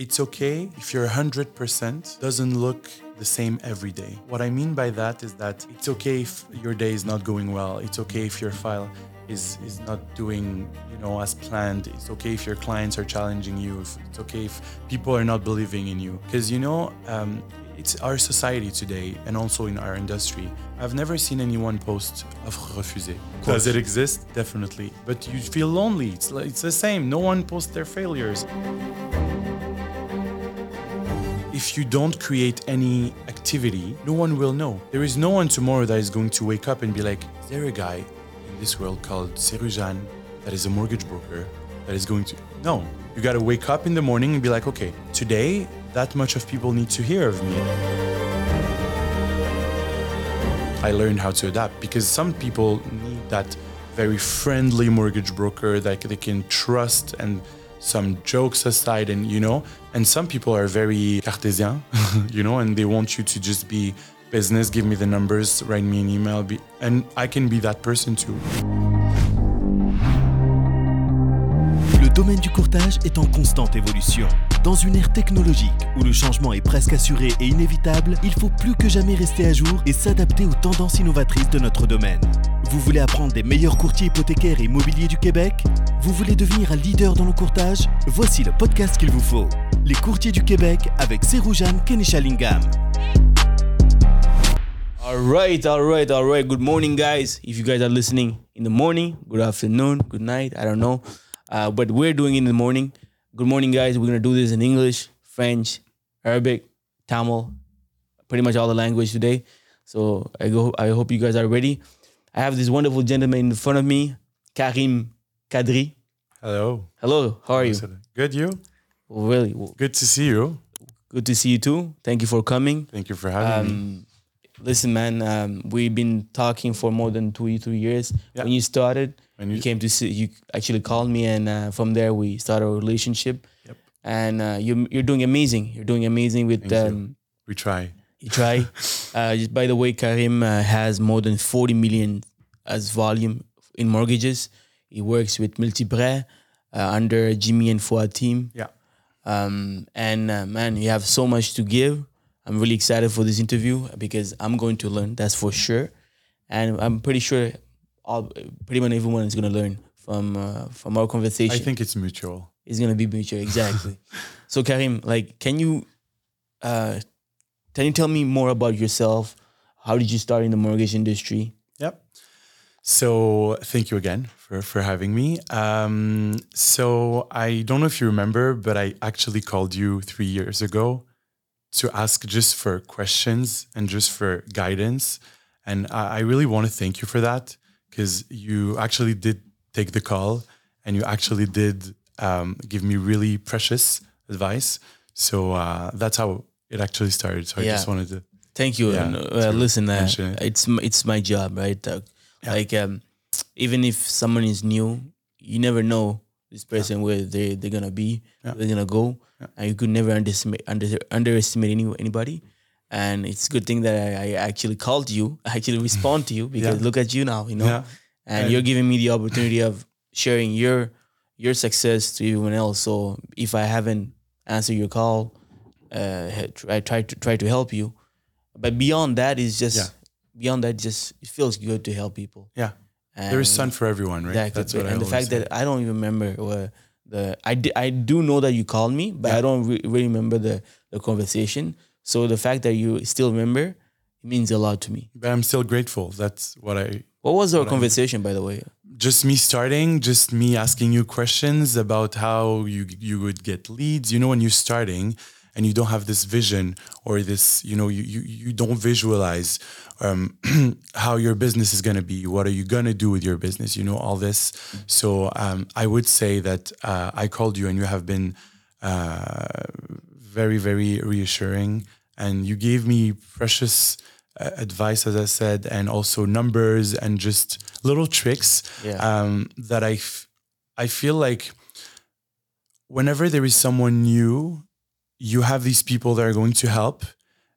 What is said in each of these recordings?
it's okay if your 100% doesn't look the same every day. What I mean by that is that it's okay if your day is not going well. It's okay if your file is is not doing you know as planned. It's okay if your clients are challenging you. It's okay if people are not believing in you. Because you know, um, it's our society today and also in our industry. I've never seen anyone post offre refusée. Does it exist? Definitely. But you feel lonely. It's like, it's the same. No one posts their failures. If you don't create any activity, no one will know. There is no one tomorrow that is going to wake up and be like, is there a guy in this world called Seroujan that is a mortgage broker that is going to. No. You got to wake up in the morning and be like, okay, today, that much of people need to hear of me. I learned how to adapt because some people need that very friendly mortgage broker that they can trust and some jokes aside and you know and some people are very cartesian you know and they want you to just be business give me the numbers write me an email be, and i can be that person too domaine du courtage est en constante évolution. Dans une ère technologique où le changement est presque assuré et inévitable, il faut plus que jamais rester à jour et s'adapter aux tendances innovatrices de notre domaine. Vous voulez apprendre des meilleurs courtiers hypothécaires et immobiliers du Québec? Vous voulez devenir un leader dans le courtage? Voici le podcast qu'il vous faut. Les courtiers du Québec avec Seroujan Kenishalingam. All right, all right, all right. Good morning, guys. If you guys are listening in the morning, good afternoon, good night, I don't know. Uh, but we're doing it in the morning. Good morning, guys. We're going to do this in English, French, Arabic, Tamil, pretty much all the language today. So I, go, I hope you guys are ready. I have this wonderful gentleman in front of me, Karim Kadri. hello Hello, how are you? good you Really, well, good to see you good to see you too. Thank you for coming. thank you for having me Um, listen, man, um, we've been talking for more than two, three years. Yeah. When you started, When you, you- came to see, you actually called me, and uh, from there we started a relationship. Yep. And uh, you, you're doing amazing. You're doing amazing with. Um, we try you try. uh, just by the way, Karim uh, has more than 40 million as volume in mortgages. He works with Multi-Prêts uh, under Jimmy and Fouad team. yeah Um, and uh, man, you have so much to give. I'm really excited for this interview because I'm going to learn. That's for sure, and I'm pretty sure all pretty much everyone is going to learn from uh, from our conversation. i think it's mutual it's going to be mutual, exactly. so Karim, like, can you uh, can you tell me more about yourself? How did you start in the mortgage industry? Yep. So thank you again for, for having me. Um, so I don't know if you remember, but I actually called you three years ago to ask just for questions and just for guidance. And I, I really want to thank you for that because you actually did take the call and you actually did um, give me really precious advice. So uh, that's how it actually started. So I just wanted to. Thank you. Yeah, and, uh, listen, uh, it. it's it's my job, right? Uh, Like um, even if someone is new, you never know this person where they they're gonna be, Yeah. where they're gonna go, and you could never underestimate under, underestimate any, anybody. And it's a good thing that I, I actually called you, I actually respond to you because Yeah. look at you now, you know, Yeah. and And- you're giving me the opportunity of sharing your your success to everyone else. So if I haven't answered your call, uh, I try to try to help you. But beyond that is just Yeah. beyond that, just it feels good to help people. Yeah. And There is sun for everyone, right? Exactly. That's what I and the fact say. that I don't even remember where the I, di- I do know that you called me, but I don't re- really remember the the conversation. So the fact that you still remember it means a lot to me. But I'm still grateful. That's what I What was our conversation, by the way? just me starting, just me asking you questions about how you you would get leads. You know, when you're starting and you don't have this vision or this, you know, you you, you don't visualize um, how your business is gonna be. What are you gonna do with your business? You know, all this. So um, I would say that uh, I called you and you have been uh, very very reassuring, and you gave me precious uh, advice, as I said, and also numbers and just little tricks Yeah. um, that I, f- I feel like whenever there is someone new, you have these people that are going to help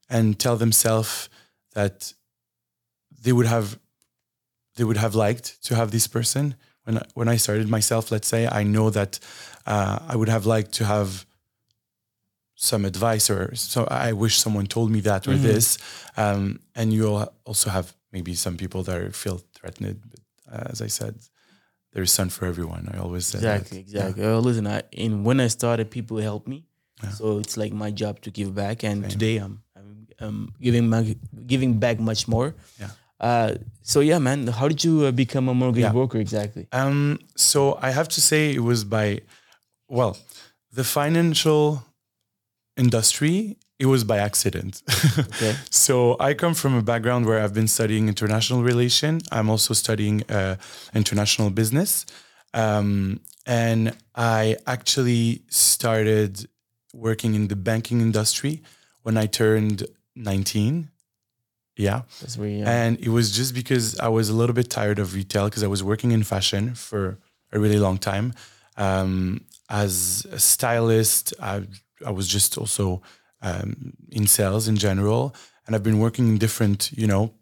and tell themselves that they would have they would have liked to have this person when I, when I started myself let's say I know that uh, I would have liked to have some advice or so I wish someone told me that or this. Um, and you'll also have maybe some people that are, feel threatened. But uh, as I said, there is sun for everyone. I always say Exactly, that. exactly. Well, listen, I, in when I started, people helped me, so it's like my job to give back. And today, I'm I'm, I'm giving back, giving back much more. Yeah. Uh, so yeah, man, how did you uh, become a mortgage Yeah. broker exactly? Um, so I have to say it was by, well, the financial industry, it was by accident. Okay. so I come from a background where I've been studying international relation. I'm also studying uh, international business. Um, and I actually started working in the banking industry when I turned 19. Yeah. That's you. And it was just because I was a little bit tired of retail because I was working in fashion for a really long time. Um, as a stylist, I, I was just also um, in sales in general. And I've been working in different, you know,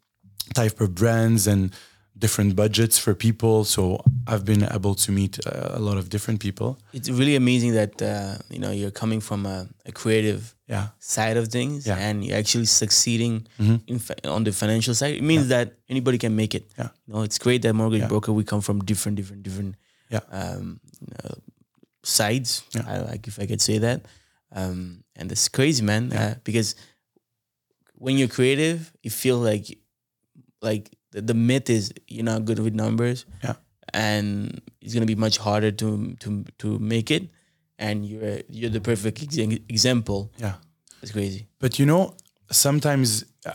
type of brands and different budgets for people. So I've been able to meet uh, a lot of different people. it's really amazing that uh, you know you're coming from a, a creative Yeah. side of things Yeah. Mm-hmm. and you're actually succeeding in fa- on the financial side. It means that anybody can make it. Yeah. You know, it's great that mortgage Yeah. broker we come from different, different, different Yeah. um, uh, sides. Yeah. I, like if I could say that. Um, and that's crazy, man. Uh, because when you're creative, you feel like like the, the myth is you're not good with numbers Yeah. and it's gonna be much harder to to to make it. And you're you're the perfect ex- example. Yeah. It's crazy. But you know, sometimes uh,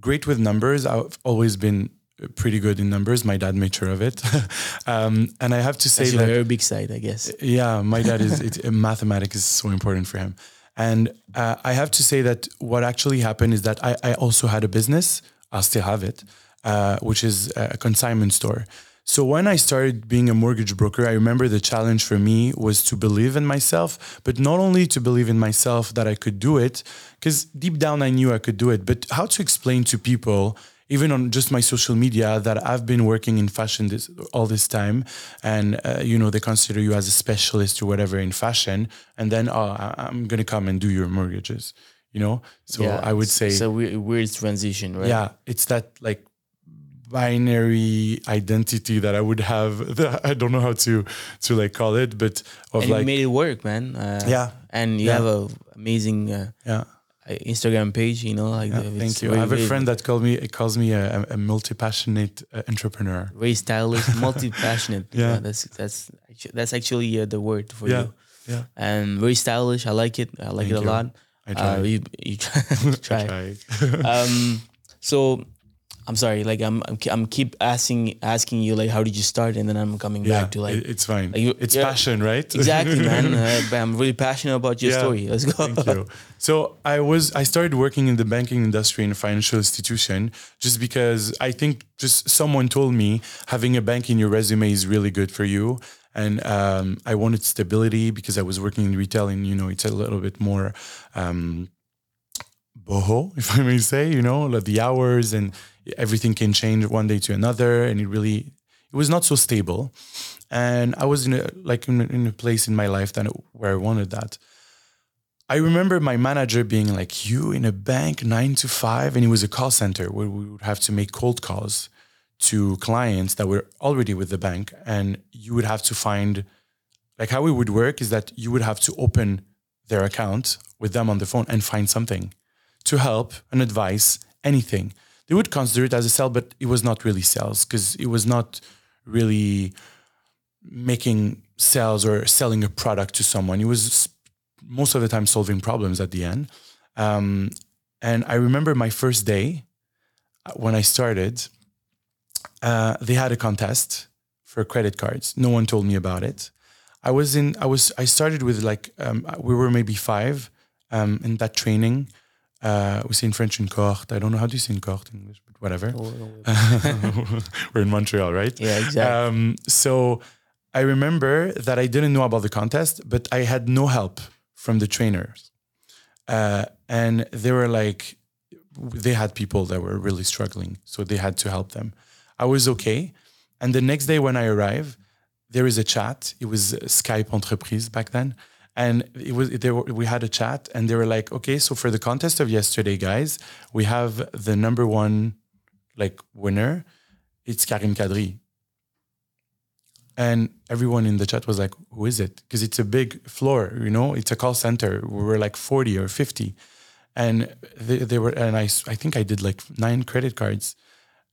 great with numbers. I've always been pretty good in numbers. My dad made sure of it. um, and I have to say that, very big side, I guess. yeah, my dad is, it, uh, mathematics is so important for him. And uh, I have to say that what actually happened is that I, I also had a business. I'll still have it, uh, which is a consignment store. So when I started being a mortgage broker, I remember the challenge for me was to believe in myself, but not only to believe in myself that I could do it, because deep down I knew I could do it, but how to explain to people, even on just my social media, that I've been working in fashion this, all this time, and uh, you know they consider you as a specialist or whatever in fashion, and then oh, I- I'm gonna come and do your mortgages, you know. So I would say, so a weird, weird transition, right? yeah, it's that like binary identity that I would have. That I don't know how to to like call it, but of and like you made it work, man. Uh, Yeah. and you Yeah. have a amazing uh, yeah. Uh, Instagram page. You know, like Yeah, the- thank you. I have a friend that called me it calls me a, a multi passionate uh, entrepreneur. very stylish, multi passionate. Yeah. that's that's actu- that's actually uh, the word for Yeah, you. yeah. and very stylish. I like it. I like Thank it a you. lot. I try. Uh, you you try. try. Try. um, so I'm sorry. Like I'm I'm, I'm keep asking asking you like how did you start, and then I'm coming yeah, back to like it's fine. like you- it's yeah. passion, right? exactly, man. Uh, I'm really passionate about your Yeah. story. Let's go. Thank you. So I was I started working in the banking industry in a financial institution just because I think just someone told me having a bank in your resume is really good for you. And um, I wanted stability because I was working in retail and you know it's a little bit more um, boho, if I may say, you know, like the hours and everything can change one day to another, and it really it was not so stable. And I was in a like in in a place in my life that where I wanted that. I remember my manager being like, "You in a bank nine to five, and it was a call center where we would have to make cold calls to clients that were already with the bank, and you would have to find like how it would work is that you would have to open their account with them on the phone and find something to help and advice anything. They would consider it as a sell, but it was not really sales because it was not really making sales or selling a product to someone. It was most of the time solving problems at the end. Um, and I remember my first day uh, when I started, uh, they had a contest for credit cards. No one told me about it. I was in, I was, I started with like, um, we were maybe five um, in that training. Uh, we say in French in cohort. I don't know how do you say in cohort in English, but whatever. we're in Montreal, right? Yeah, exactly. Um, so I remember that I didn't know about the contest, but I had no help from the trainers. Uh, and they were like, they had people that were really struggling. So they had to help them. I was okay. And the next day when I arrive, there is a chat. It was Skype Entreprise back then. And it was they were, we had a chat, and they were like, "Okay, so for the contest of yesterday, guys, we have the number one like winner. It's Karim Kadri." And everyone in the chat was like, "Who is it?" Because it's a big floor, you know. It's a call center. We were like forty or fifty, and they, they were. And I, I think I did like nine credit cards,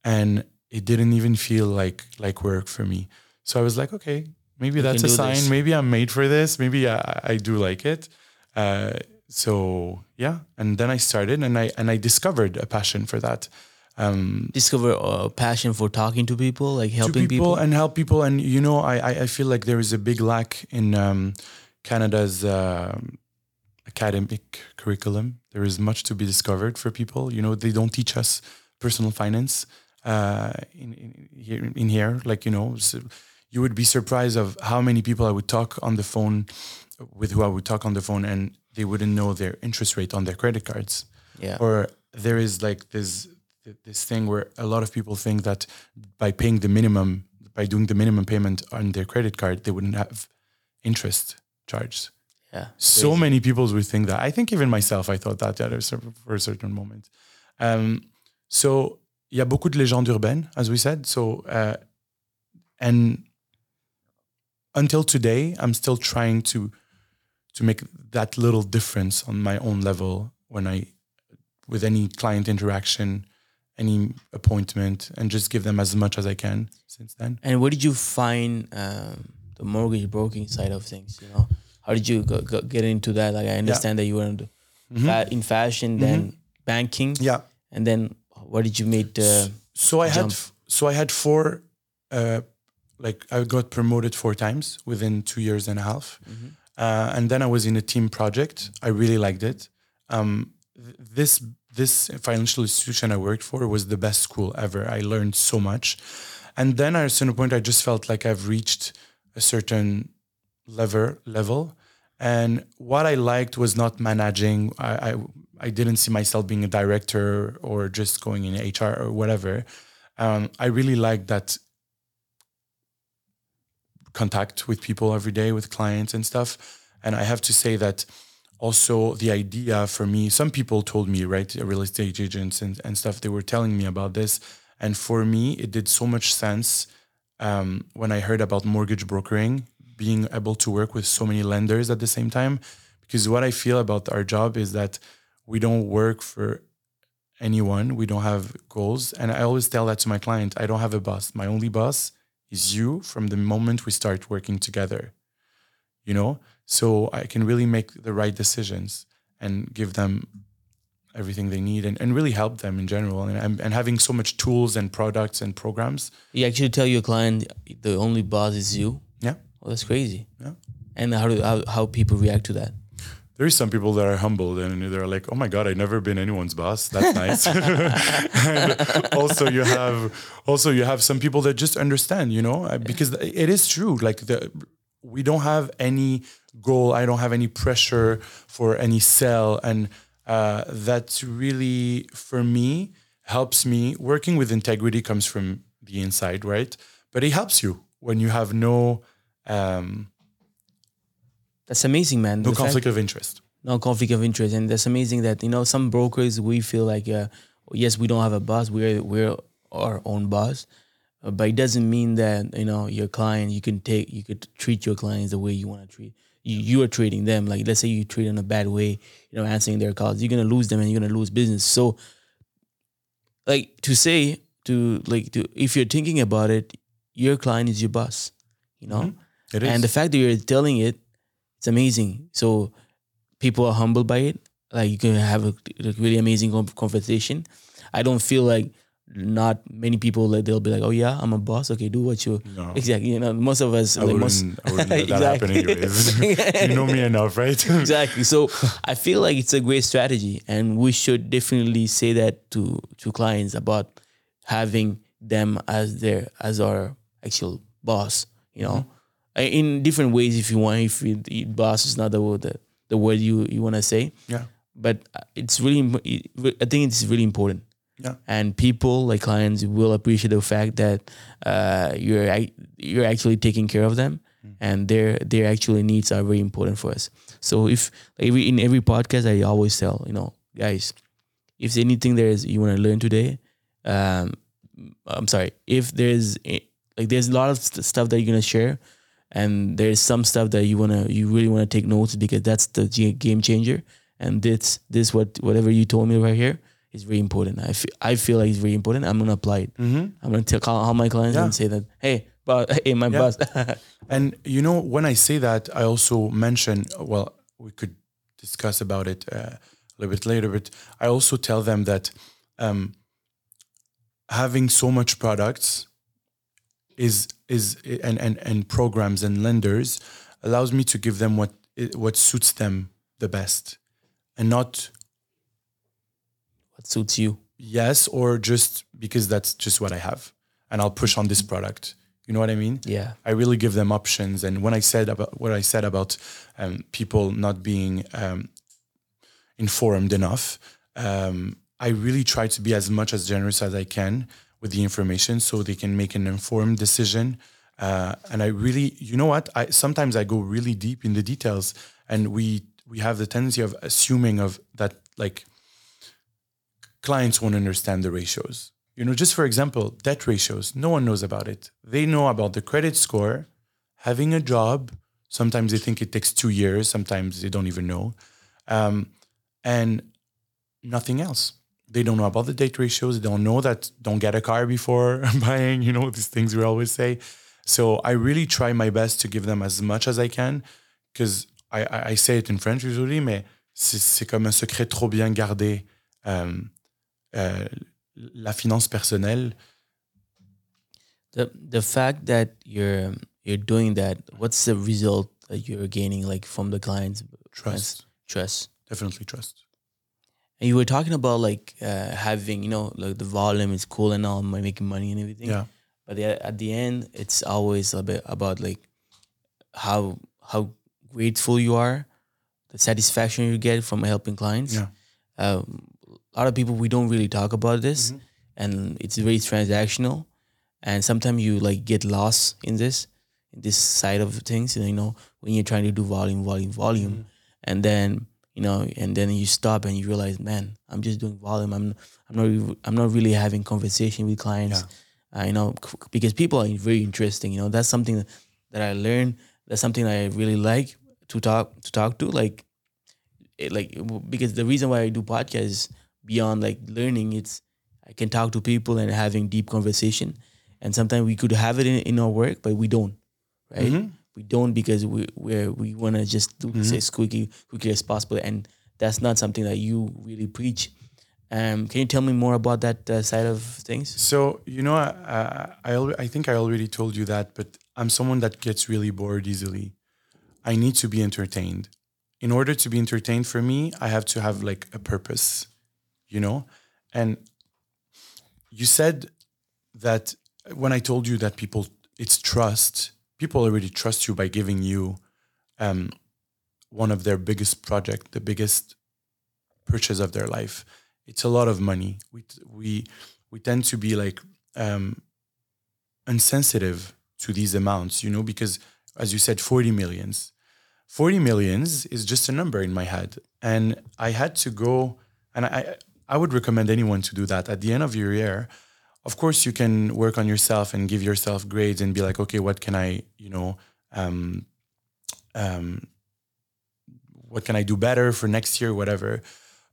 and it didn't even feel like like work for me. So I was like, okay, maybe that's a sign. this. Maybe I'm made for this. Maybe I, I do like it. Uh, so yeah, and then I started, and I and I discovered a passion for that. Um, Discover a passion for talking to people, like helping people, people. and help people. And you know, I I, feel like there is a big lack in um, Canada's um academic curriculum. There is much to be discovered for people. You know, they don't teach us personal finance uh, in, in here. In here, like you know, so you would be surprised of how many people I would talk on the phone with who I would talk on the phone, and they wouldn't know their interest rate on their credit cards yeah. or there is like this this thing where a lot of people think that by paying the minimum by doing the minimum payment on their credit card they wouldn't have interest charged yeah. so Crazy. many people would think that i think even myself i thought that at for a certain moment um, so il y a beaucoup de légendes urbaines as we said so uh, and until today i'm still trying to to make that little difference on my own level when i with any client interaction any appointment and just give them as much as i can since then And where did you find um, the mortgage broking side of things? You know, how did you go, go, get into that? Like, I understand that you were in, the fa- in fashion, then banking, yeah and then what did you make? The, so I jump. had so I had four uh, like I got promoted four times within two years and a half, uh, and then I was in a team project. I really liked it. Um, th- this this financial institution I worked for was the best school ever. I learned so much, and then at a certain point, I just felt like I've reached a certain level level. And what I liked was not managing. I, I I didn't see myself being a director or just going in HR or whatever. Um, I really liked that contact with people every day, with clients and stuff. And I have to say that also the idea for me, some people told me, right, real estate agents and, and stuff, they were telling me about this. And for me, it did so much sense um, when I heard about mortgage brokering, being able to work with so many lenders at the same time. Because what I feel about our job is that we don't work for anyone, we don't have goals. And I always tell that to my client I don't have a boss. My only boss is you from the moment we start working together, you know? So I can really make the right decisions and give them everything they need and, and really help them in general. And, and, having so much tools and products and programs. you actually tell your client the only boss is you. Yeah. Well, that's crazy. Yeah. And how do how, how people react to that? There is some people that are humbled and they're like, "Oh my god, I've never been anyone's boss. That's nice." and also, you have also you have some people that just understand, you know, because it is true. Like the we don't have any goal. I don't have any pressure for any sell, and uh, that's really for me helps me. Working with integrity comes from the inside, right? But it helps you when you have no um, That's amazing, man. no The fact- conflict of interest. no conflict of interest. And that's amazing that you know some brokers we feel like uh, yes we don't have a boss. We're we're our own boss. Uh, but it doesn't mean that you know your client you can take you could treat your clients the way you want to treat you, you are treating them. Like let's say you treat them in a bad way you know answering their calls you're gonna lose them and you're gonna lose business. So like to say to like to if you're thinking about it your client is your boss you know? It is. and the fact that you're telling it, it's amazing. So people are humbled by it. Like you can have a, like really amazing conversation. I don't feel like not many people like they'll be like, oh yeah, I'm a boss. Okay, do what you No. exactly. You know, most of us I like wouldn't, most I wouldn't let that happen anyways. you know me enough, right? exactly. So I feel like it's a great strategy, and we should definitely say that to to clients about having them as their as our actual boss. You know, Mm-hmm. In different ways if you want. If it, it- boss is not the word the, the word you you want to say, yeah. but it's really I think it's really important. Yeah. And people like clients will appreciate the fact that uh, you're you're actually taking care of them and their their actual needs are very important for us. So if every in every podcast, I always tell you know guys, if there's anything there is you want to learn today, um, I'm sorry, if there's like there's a lot of st- stuff that you're gonna share, and there's some stuff that you wanna you really wanna take notes because that's the game changer. And this this what whatever you told me right here is very important. I feel I feel like it's very important. I'm gonna apply it. I'm gonna tell call all my clients Yeah. and say that hey, but hey, my Yeah. boss. And you know, when I say that, I also mention. Well, we could discuss about it uh, a little bit later, but I also tell them that um, having so much products is is and and and programs and lenders allows me to give them what what suits them the best, and not what suits you? yes or just because that's just what I have, and I'll push on this product. You know what I mean? Yeah. I really give them options. And when I said about what I said about um, people not being um, informed enough, um, I really try to be as much as generous as I can with the information so they can make an informed decision. Uh, and I really, you know what? I sometimes I go really deep in the details, and we we have the tendency of assuming of that like clients won't understand the ratios. You know, just for example, debt ratios, no one knows about it. They know about the credit score, having a job. Sometimes they think it takes two years, sometimes they don't even know. Um, and nothing else. They don't know about the debt ratios. They don't know that don't get a car before buying, you know, these things we always say. So I really try my best to give them as much as I can because I, I, I say it in French usually, mais c'est comme un secret trop bien gardé. Um, euh, la finance personnelle, The the fact that you're you're doing that, what's the result that you're gaining like from the clients? trust, Trust. definitely trust. And you were talking about like uh, having, you know, like the volume is cool and all, making money and everything. Yeah. But at the end, it's always a bit about like how how grateful you are, the satisfaction you get from helping clients. Yeah. Um, a lot of people we don't really talk about this, Mm-hmm. and it's very transactional, and sometimes you like get lost in this, in this side of things. And you know when you're trying to do volume, volume, volume, Mm-hmm. and then you know, and then you stop and you realize, man, I'm just doing volume. I'm I'm not I'm not really having conversation with clients. Uh, you know, because people are very interesting. You know, that's something that I learned. That's something I really like to talk to talk to. Like, it, like because the reason why I do podcasts beyond like learning, it's I can talk to people and having deep conversation. And sometimes we could have it in, in our work, but we don't, right? We don't because we we we want to just do this as quickly quickly as possible, and that's not something that you really preach. Um, can you tell me more about that uh, side of things? So you know, I I, I I think I already told you that, but I'm someone that gets really bored easily. I need to be entertained. In order to be entertained, for me, I have to have like a purpose, you know. And you said that when I told you that people, it's trust. People already trust you by giving you um, one of their biggest project, the biggest purchase of their life. It's a lot of money. We we we tend to be like um, insensitive to these amounts, you know, because as you said, forty millions. 40 millions is just a number in my head. And I had to go, and I, I would recommend anyone to do that. At the end of your year, of course, you can work on yourself and give yourself grades and be like, okay, what can I, you know, um, um, what can I do better for next year, whatever.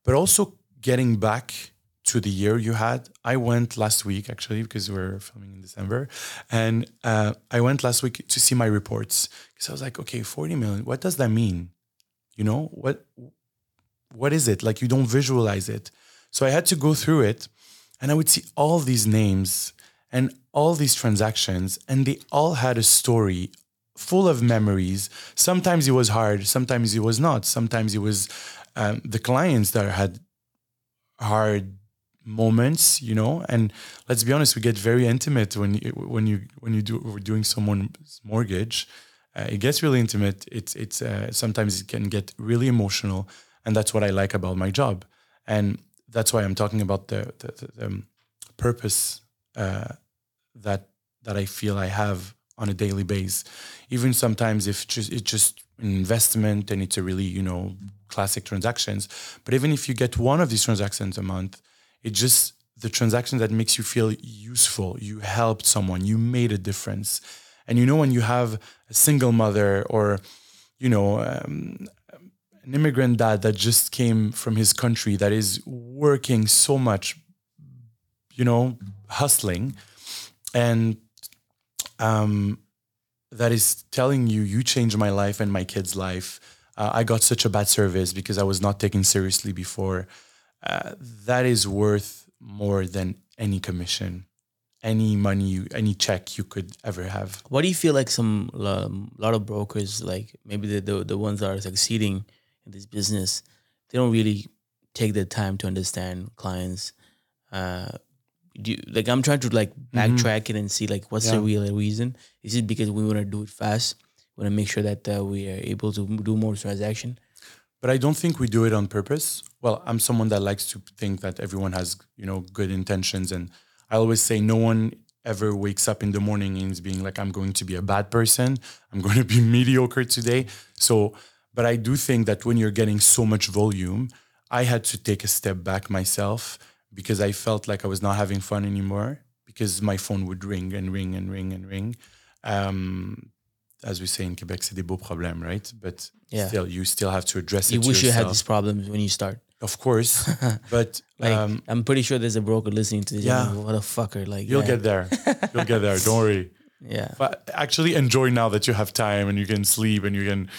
But also getting back to the year you had. I went last week actually because we're filming in December, and uh, I went last week to see my reports because I was like, okay, forty million. What does that mean? You know what? What is it? Like you don't visualize it. So I had to go through it, and I would see all these names and all these transactions, and they all had a story full of memories. Sometimes it was hard, sometimes it was not. Sometimes it was um, the clients that had hard moments, you know. And let's be honest, we get very intimate when you when you when you do we're doing someone's mortgage. Uh, it gets really intimate. It's it's uh, sometimes it can get really emotional, and that's what I like about my job. And that's why I'm talking about the the, the, um, purpose uh, that that I feel I have on a daily basis. Even sometimes if just it's just an investment and it's a really you know classic transactions. But even if you get one of these transactions a month, it just the transaction that makes you feel useful. You helped someone. You made a difference. And you know when you have a single mother or you know um, an immigrant dad that just came from his country that is working so much, you know, hustling, and um, that is telling you, you changed my life and my kid's life. Uh, I got such a bad service because I was not taken seriously before. Uh, that is worth more than any commission, any money, you, any check you could ever have. What do you feel like some a lot of brokers, like maybe the, the the ones that are succeeding in this business, they don't really take the time to understand clients. Uh, do you, like I'm trying to like backtrack it and see like what's the Mm-hmm. Real reason? Is it because we want to do it fast? We want to make sure that uh, we are able to do more transaction. but I don't think we do it on purpose. Well, I'm someone that likes to think that everyone has, you know, good intentions, and I always say no one ever wakes up in the morning and is being like, "I'm going to be a bad person. I'm going to be mediocre today." So, but I do think that when you're getting so much volume, I had to take a step back myself because I felt like I was not having fun anymore because my phone would ring and ring and ring and ring. Um, as we say in Quebec, c'est des beaux problèmes, right? But Yeah. still, you still have to address it. You wish you had yourself. these problems when you start. Of course, but Like um, I'm pretty sure there's a broker listening to this. Yeah. Yeah. What a fucker! Like you'll get there. You'll get there. Don't worry. Yeah. But actually, enjoy now that you have time and you can sleep and you can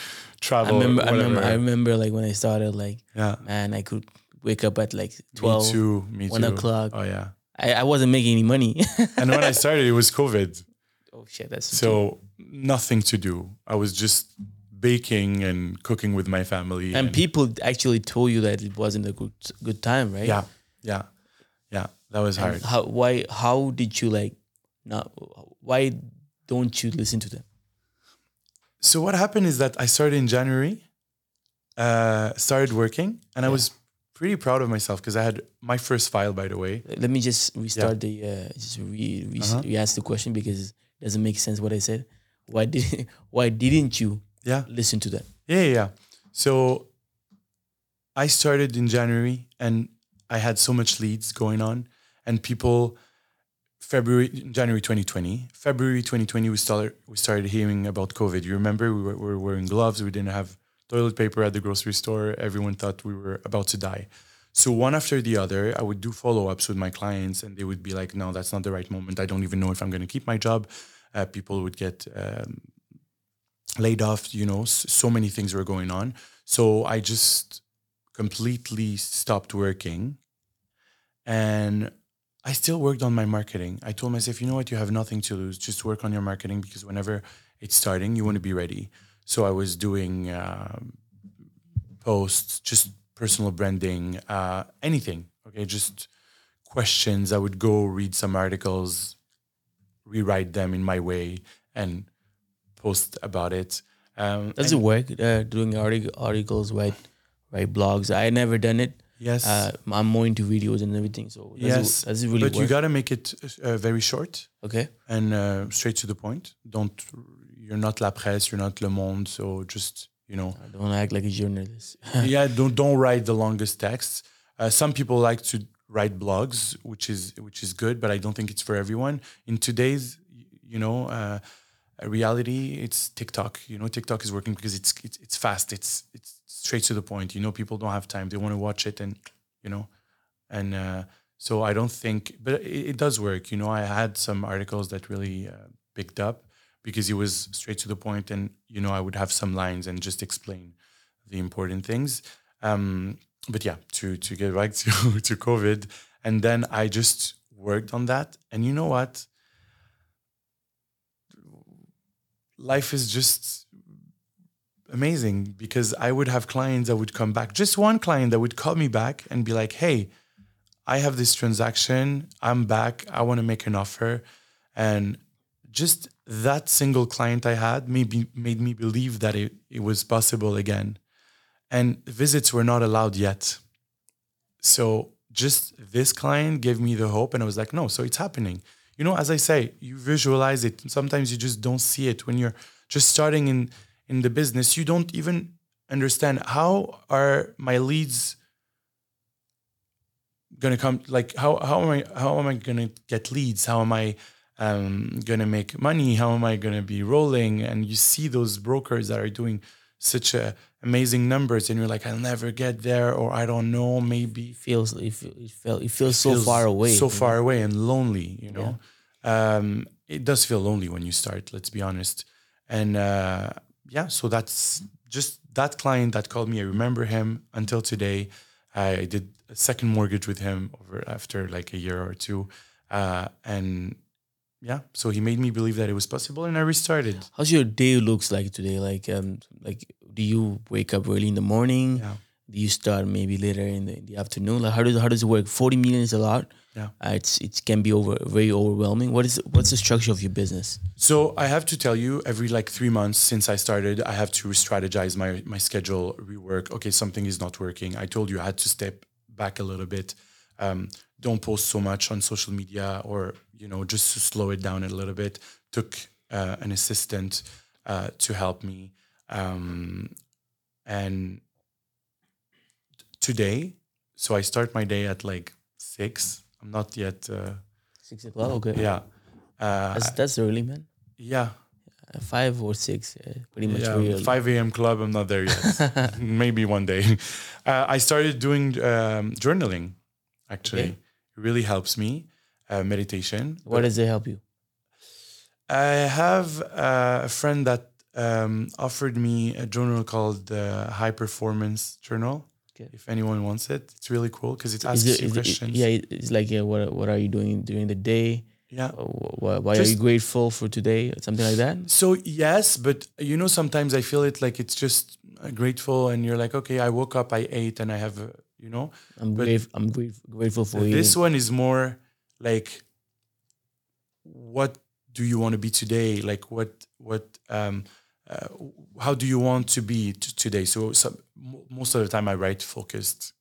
I remember. I remember. I remember. Like when I started. Like yeah. man, I could wake up at like twelve. me too. Me one too. o'clock. Oh yeah. I, I wasn't making any money. And when I started, it was COVID, oh shit! That's so nothing to do. I was just baking and cooking with my family. and people actually told you that it wasn't a good good time, right? yeah, yeah, yeah. That was hard. How why how did you like not why don't you listen to them? So what happened is that I started in January, uh, started working, and I was pretty proud of myself because I had my first file, by the way. Let me just restart the uh, just re, re, Uh-huh. re-ask the question because it doesn't make sense what I said. Why did why didn't you Yeah, listen to yeah, yeah. yeah. So I started in January, and I had so much leads going on, and people. February, January 2020. February 2020, we started we started hearing about COVID. You remember we were, we were wearing gloves. We didn't have toilet paper at the grocery store. Everyone thought we were about to die. So one after the other, I would do follow ups with my clients, and they would be like, "No, that's not the right moment. I don't even know if I'm going to keep my job." Uh, people would get um, laid off. You know, so many things were going on. So I just completely stopped working, and I still worked on my marketing. I told myself, you know what, you have nothing to lose. Just work on your marketing because whenever it's starting, you want to be ready. So I was doing um, posts, just personal branding, uh, anything. Okay, just questions. I would go read some articles, rewrite them in my way, and post about it. Um, Does it work? Uh, doing artic- articles, write write blogs. I never done it. Yes, Uh, I'm more into videos and everything. So yes, it, really but you got to make it uh, very short. okay. and uh, straight to the point. Don't you're not La Presse, you're not Le Monde, so just you know, I don't act like a journalist. yeah, don't don't write the longest texts. Uh, some people like to write blogs, which is which is good, but I don't think it's for everyone. In today's you know uh, reality, it's TikTok. You know, TikTok is working because it's it's, it's fast. It's it's straight to the point. You know, people don't have time; they want to watch it, and you know, and uh, so I don't think, but it, it does work. You know, I had some articles that really uh, picked up because it was straight to the point, and you know, I would have some lines and just explain the important things. Um, but yeah, to to get back to to COVID, and then I just worked on that, and you know what? Life is just amazing because I would have clients that would come back, just one client that would call me back and be like, "Hey, I have this transaction. I'm back. I want to make an offer." And just that single client I had maybe made me believe that it, it was possible again. And visits were not allowed yet. So just this client gave me the hope and I was like, no, so it's happening. You know, as I say, you visualize it. Sometimes you just don't see it when you're just starting in in the business. You don't even understand how are my leads gonna come like how how am I how am I gonna get leads? How am I um, gonna make money? How am I gonna be rolling? And you see those brokers that are doing such a amazing numbers, and you're like, I'll never get there, or I don't know, maybe It feels it, feel, it, feel, it feels so far away. so you know? far away and lonely. You know, um, it does feel lonely when you start. Let's be honest. And uh, yeah, so that's just that client that called me. I remember him until today. I did a second mortgage with him over after like a year or two, uh, and yeah, so he made me believe that it was possible, and I restarted. How's your day looks like today? Like um like do you wake up early in the morning? Yeah. Do you start maybe later in the, in the afternoon? Like how does how does it work? Forty million is a lot. Yeah. Uh, it's it can be over very overwhelming. What is what's the structure of your business? So I have to tell you, every like three months since I started, I have to re-strategize my my schedule, rework. Okay, something is not working. I told you I had to step back a little bit. Um, don't post so much on social media, or you know, just to slow it down a little bit. Took uh, an assistant uh, to help me, um, and today, so I start my day at like six. I'm not yet. Uh, Six o'clock. Okay. yeah. Uh, That's that's early, man. yeah. Uh, five or six, uh, pretty much yeah, early. 5 a.m. club. I'm not there yet. Maybe one day. Uh, I started doing um, journaling. Actually, Okay. It really helps me. Uh, meditation. What does it help you? I have uh, a friend that um, offered me a journal called the High Performance Journal. Okay. If anyone wants it, it's really cool because it asks it, you is it, questions. yeah, it's like yeah, what what are you doing during the day? yeah. Why, why are you grateful for today? Something like that. So yes, but you know, sometimes I feel it like it's just uh, grateful, and you're like, okay, I woke up, I ate, and I have, uh, you know, I'm But grate, I'm grate, grateful for this eating. one is more like, what do you want to be today? Like, what, what, um, uh, how do you want to be t- today? So, mo- most of the time, I write focused.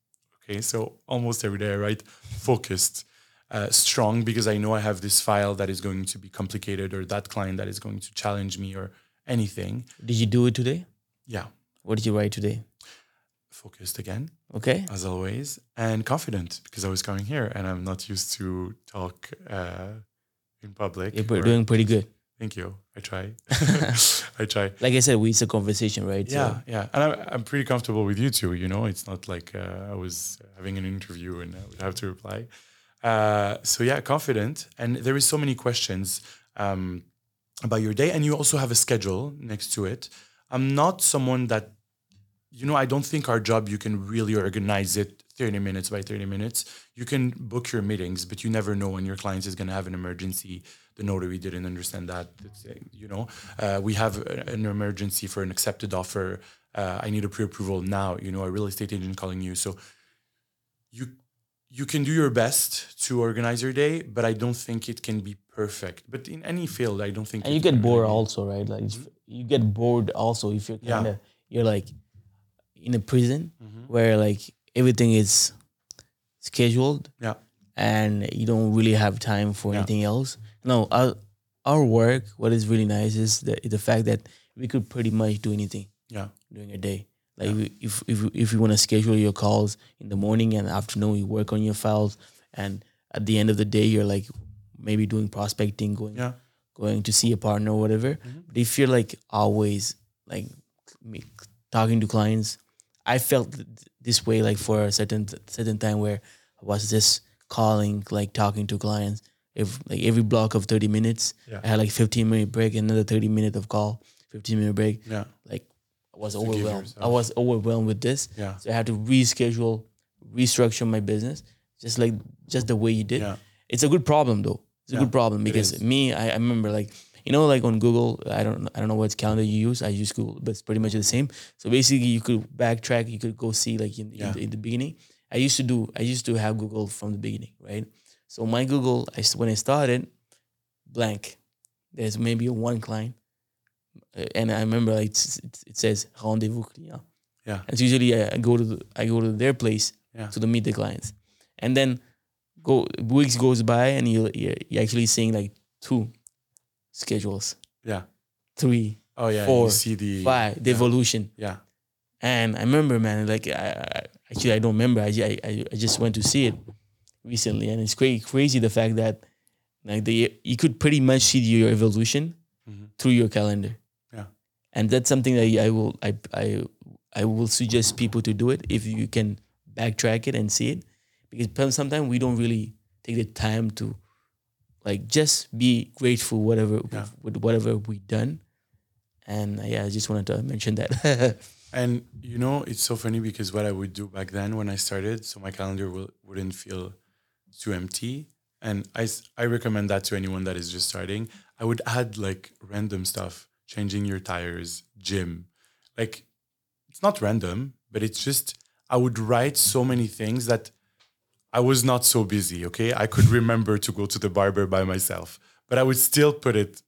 Okay, so almost every day I write focused. Uh, strong because I know I have this file that is going to be complicated or that client that is going to challenge me or anything. Did you do it today? Yeah, What did you write today? Focused again Okay. as always and confident because I was coming here and I'm not used to talk uh, in public. You're or- doing pretty good. Thank you. I try. I try. Like I said, we it's a conversation, right? So- Yeah, yeah, and I'm, I'm pretty comfortable with you too. You know, it's not like uh, I was having an interview and I would have to reply. Uh, so yeah, confident, and there is so many questions um, about your day, and you also have a schedule next to it. I'm not someone that, you know, I don't think our job you can really organize it 30 minutes by 30 minutes. You can book your meetings, but you never know when your client is going to have an emergency. The notary didn't understand that. You know, uh, we have an emergency for an accepted offer. Uh, I need a pre-approval now. You know, a real estate agent calling you. So you you can do your best to organize your day, but I don't think it can be perfect. But in any field, I don't think. And you get bored also, right? Like if- you get bored also if you're kind of you're like in a prison Mm-hmm. where like everything is scheduled Yeah, and you don't really have time for Yeah. anything else. No, our our work, what is really nice is the the fact that we could pretty much do anything yeah, during a day. Like we- if if if you want to schedule your calls in the morning and afternoon, you work on your files, and at the end of the day, you're like maybe doing prospecting, going yeah, going to see a partner or whatever. But if you're like always like talking to clients, I felt this way like for a certain certain time where I was just calling, like talking to clients. If like every block of thirty minutes, Yeah. I had like fifteen minute break, another thirty minute of call, fifteen minute break. yeah, Like I was To overwhelmed. I was overwhelmed with this. yeah, So I had to reschedule, restructure my business, just like just the way you did. yeah, It's a good problem though. It's a Yeah, good problem because me, I, I remember like you know like on Google, I don't I don't know what calendar you use. I use Google, but it's pretty much the same. So basically, you could backtrack. You could go see like in, Yeah. in, the, in the beginning. I used to do. I used to have Google from the beginning, right? So my Google, I s- when I started, blank. There's maybe one client, uh, and I remember like it says rendezvous client. yeah, It's usually I, go to the, I go to their place Yeah. to the meet the clients, and then go weeks goes by and you you're, you're actually seeing like two schedules, Yeah. three, Oh yeah. Four, you see the five, the yeah. evolution. Yeah. And I remember, man, like I, I actually I don't remember. I, I I just went to see it recently, and it's crazy crazy the fact that like the you could pretty much see your evolution Mhm. through your calendar. Yeah. and that's something that I will I I I will suggest people to do it if you can backtrack it and see it, because sometimes we don't really take the time to like just be grateful whatever Yeah. with whatever we've done. And uh, yeah, I just wanted to mention that. And you know, it's so funny because what I would do back then when I started, so my calendar will, wouldn't feel too empty. And I, I recommend that to anyone that is just starting. I would add like random stuff, changing your tires, gym. Like it's not random, but it's just, I would write so many things that I was not so busy. Okay. I could remember to go to the barber by myself, but I would still put it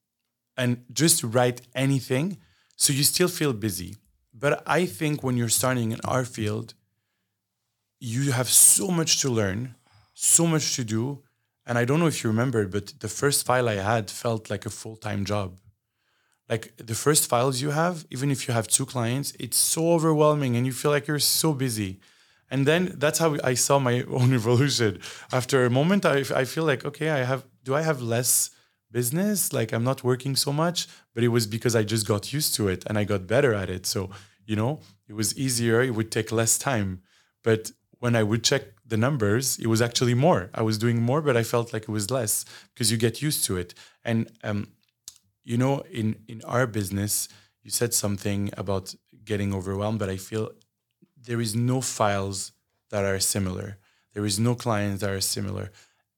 and just write anything. So you still feel busy. But I think when you're starting in our field, you have so much to learn, so much to do. And I don't know if you remember, but the first file I had felt like a full time job. Like the first files you have, even if you have two clients, it's so overwhelming and you feel like you're so busy. And then that's how I saw my own evolution. After a moment, I, I feel like, okay, I have, do I have less business? Like I'm not working so much, but it was because I just got used to it and I got better at it. So, you know, it was easier. It would take less time. But when I would check the numbers, it was actually more. I was doing more, but I felt like it was less because you get used to it. And, um, you know, in, in our business, you said something about getting overwhelmed, but I feel there is no files that are similar. There is no clients that are similar.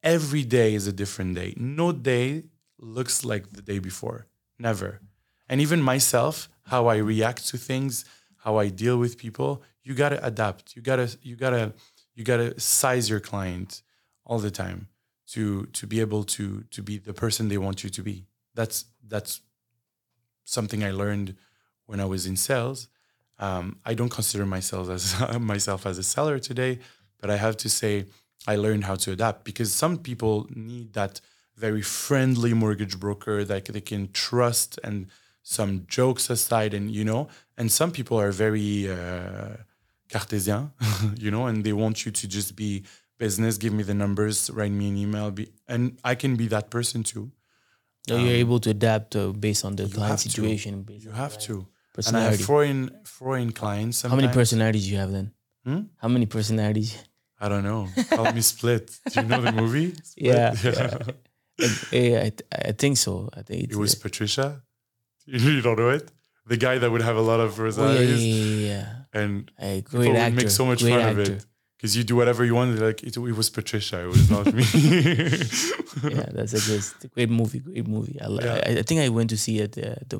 Every day is a different day. No day looks like the day before. Never. And even myself, how I react to things, how I deal with people, you gotta adapt. You gotta you gotta you gotta size your client all the time to to be able to to be the person they want you to be. That's that's something I learned when I was in sales. Um, I don't consider myself as myself as a seller today, but I have to say I learned how to adapt because some people need that very friendly mortgage broker that they can trust and some jokes aside and you know and some people are very uh, cartesian you know and they want you to just be business give me the numbers write me an email be, and i can be that person too. So you're able to adapt uh, based on the client situation. you have to and i personality. have foreign foreign clients How many personalities do you have then? Hmm? How many personalities? I don't know. Call me Split. Do you know the movie? Split? Yeah, yeah. yeah, I, th- I think so. I think it's, It was Patricia. You don't know it? The guy that would have a lot of oh, yeah, yeah, personalities yeah, yeah. and Hey, people great would actor. make so much great fun actor. of it because you do whatever you want. Like it, it was Patricia. It was not me. yeah, that's a great, great movie. Great movie. I, li- Yeah. I, I think I went to see it uh, the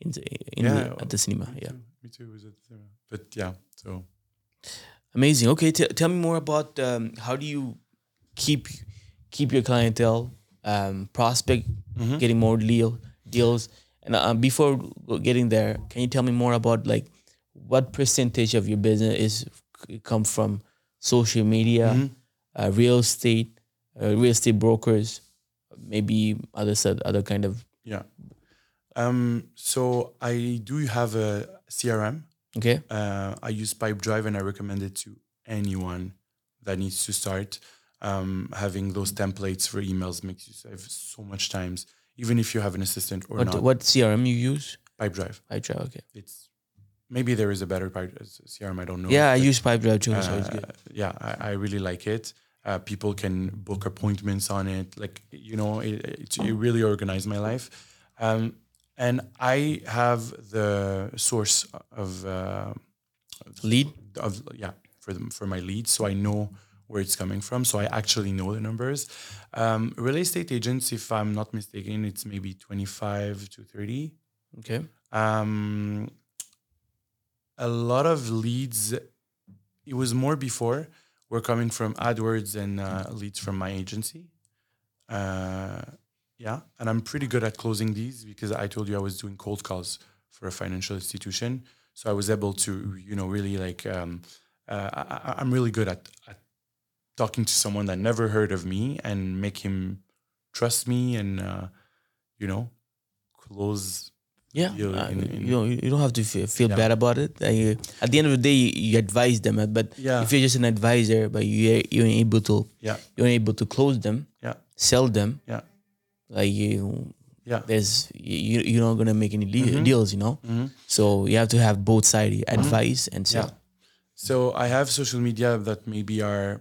in the, in Yeah, the, at the cinema. me Yeah, too. Me too. Was at the cinema. But yeah, so amazing. Okay, t- tell me more about um, how do you keep keep your clientele, um, prospect, Mhm. getting more deal deals. And uh, before getting there, can you tell me more about like what percentage of your business is come from social media, Mhm. uh, real estate, uh, real estate brokers, maybe other other kind of yeah. Um. So I do have a CRM. okay. uh, I use Pipedrive and I recommend it to anyone that needs to start. Um, having those templates for emails makes you save so much times, even if you have an assistant or What not. what CRM you use? Pipedrive. Pipedrive. Okay. It's maybe there is a better Pipe- CRM. I don't know. Yeah, I use Pipedrive too, so uh, good. yeah, I, I really like it. Uh, people can book appointments on it. Like you know, it, it, it really organized my life. Um, and I have the source of uh, Lead. of yeah for them for my leads, so I know where it's coming from. So I actually know the numbers. Um, real estate agents, if I'm not mistaken, it's maybe twenty five to thirty. Okay. Um, a lot of leads. It was more before were coming from AdWords and uh, leads from my agency. Uh, yeah, and I'm pretty good at closing these because I told you I was doing cold calls for a financial institution, so I was able to, you know, really like. Um, uh, I, I'm really good at, at talking to someone that never heard of me and make him trust me and uh, you know close Yeah, You- uh, in- in- you don't you don't have to feel, feel Yeah. bad about it. Uh, at the end of the day, you, you advise them. uh, But Yeah. if you're just an advisor, but you you're able to yeah you're able to close them, yeah sell them, yeah like you, yeah there's you you're not gonna make any Mm-hmm. deals, you know. So you have to have both sides, advice and Mm-hmm. yeah sell. so i have social media that maybe are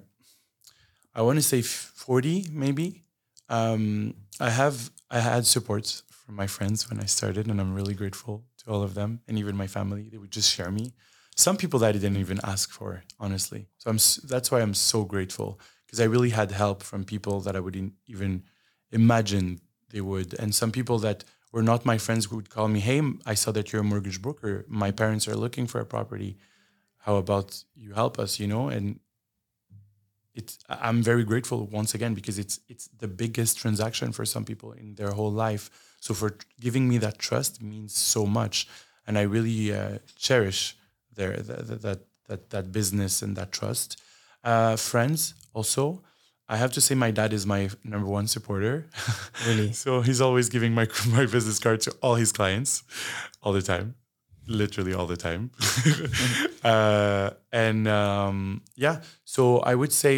i want to say 40 maybe um, i have i had support from my friends when i started and i'm really grateful to all of them and even my family they would just share me some people that i didn't even ask for honestly so i'm that's why i'm so grateful because i really had help from people that i wouldn't even imagine they would. And some people that were not my friends would call me hey i saw that you're a mortgage broker. My parents are looking for a property. How about you help us? You know? And it's i'm very grateful once again because it's it's the biggest transaction for some people in their whole life. So for giving me that trust means so much. And i really uh, cherish their that, that that that business and that trust. Uh, friends also i have to say my dad is my number one supporter. Really? so he's always giving my my business card to all his clients. All the time. Literally all the time. Uh, and um, yeah. So i would say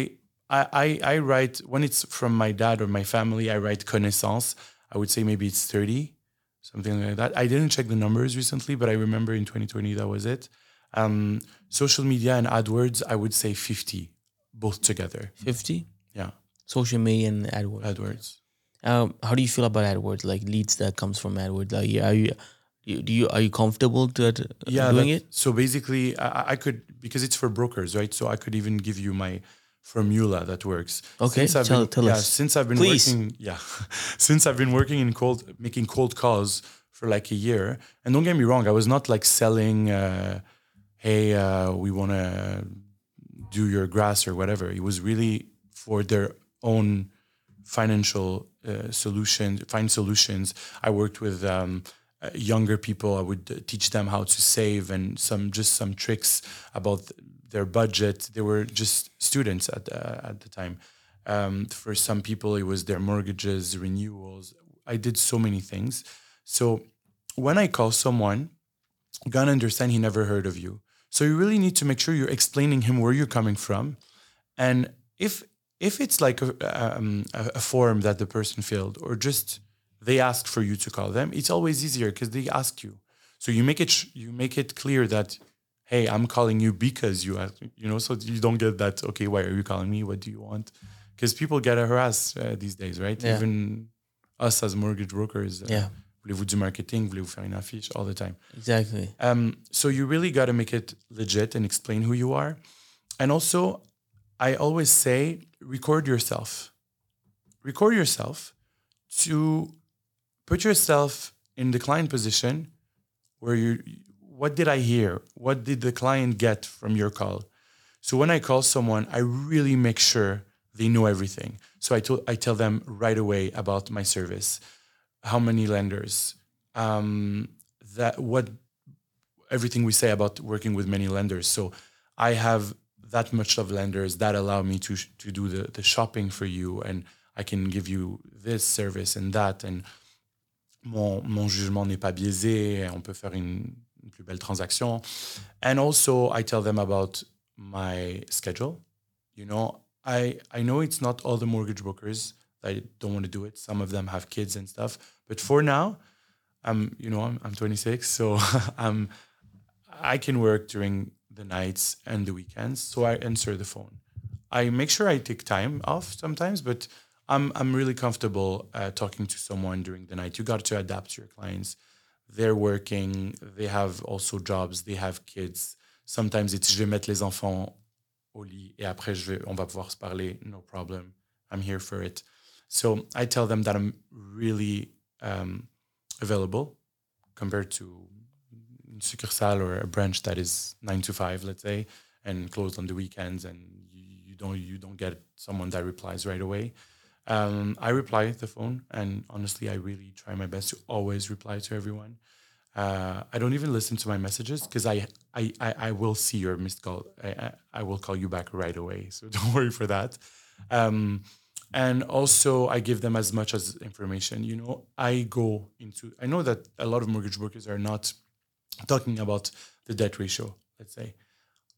I, I i write when it's from my dad or my family i write connaissance. I would say maybe it's 30 something like that. I didn't check the numbers recently but i remember in 2020 that was it. Um, social media and adwords i would say 50 both together. Fifty yeah social media and AdWords. adwords Um, how do you feel about AdWords? Like leads that comes from AdWords. Like, are you do you, are you comfortable to it, yeah doing it? so basically I, I could because it's for brokers right so i could even give you my formula that works Okay, I've tell- been, tell yeah, us. since i've been Please. working yeah since i've been working in cold making cold calls for like a year and don't get me wrong i was not like selling uh, hey uh, we want to do your grass or whatever it was really for their own financial uh, solutions, find solutions. I worked with um, uh, younger people. I would uh, teach them how to save and some just some tricks about their budget. They were just students at uh, at the time. Um, for some people, it was their mortgages, renewals. I did so many things. So when I call someone, you gotta understand he never heard of you. So you really need to make sure you're explaining him where you're coming from, and if if it's like a, um, a, form that the person filled, or just they ask for you to call them, it's always easier because they ask you. So you make it sh- you make it clear that, hey, I'm calling you because you asked, you know, so you don't get that. Okay, why are you calling me? What do you want? Because people get harassed uh, these days, right? Yeah. Even us as mortgage brokers. uh, Yeah. Voulez-vous du marketing? Voulez-vous faire une affiche? All the time. Exactly. Um, so you really got to make it legit and explain who you are. And also, I always say record yourself. Record yourself to put yourself in the client position where you what did I hear? What did the client get from your call? So when I call someone, I really make sure they know everything. So I told I tell them right away about my service, how many lenders, um, that what everything we say about working with many lenders. So I have that much of lenders that allow me to to do the the shopping for you, and I can give you this service and that, and mon mon jugement n'est pas biaisé. On peut faire une, une plus belle transaction, and also I tell them about my schedule. You know, I I know it's not all the mortgage brokers that don't want to do it. Some of them have kids and stuff, but for now, I'm you know I'm I'm 26, so I'm I can work during the nights and the weekends. So I answer the phone. I make sure I take time off sometimes, but I'm I'm really comfortable uh, talking to someone during the night. You got to adapt to your clients. They're working. They have also jobs. They have kids. Sometimes it's je vais mettre les enfants au lit et après je vais, on va pouvoir se parler. No problem. I'm here for it. So I tell them that I'm really um, available compared to succursale or a branch that is nine to five, let's say, and closed on the weekends, and you, you don't you don't get someone that replies right away. Um, I reply the phone, and honestly, I really try my best to always reply to everyone. Uh, I don't even listen to my messages because I, I, I, I will see your missed call. I, I, I will call you back right away. So don't worry for that. Um, and also, I give them as much as information. You know, I go into, I know that a lot of mortgage brokers are not talking about the debt ratio, let's say.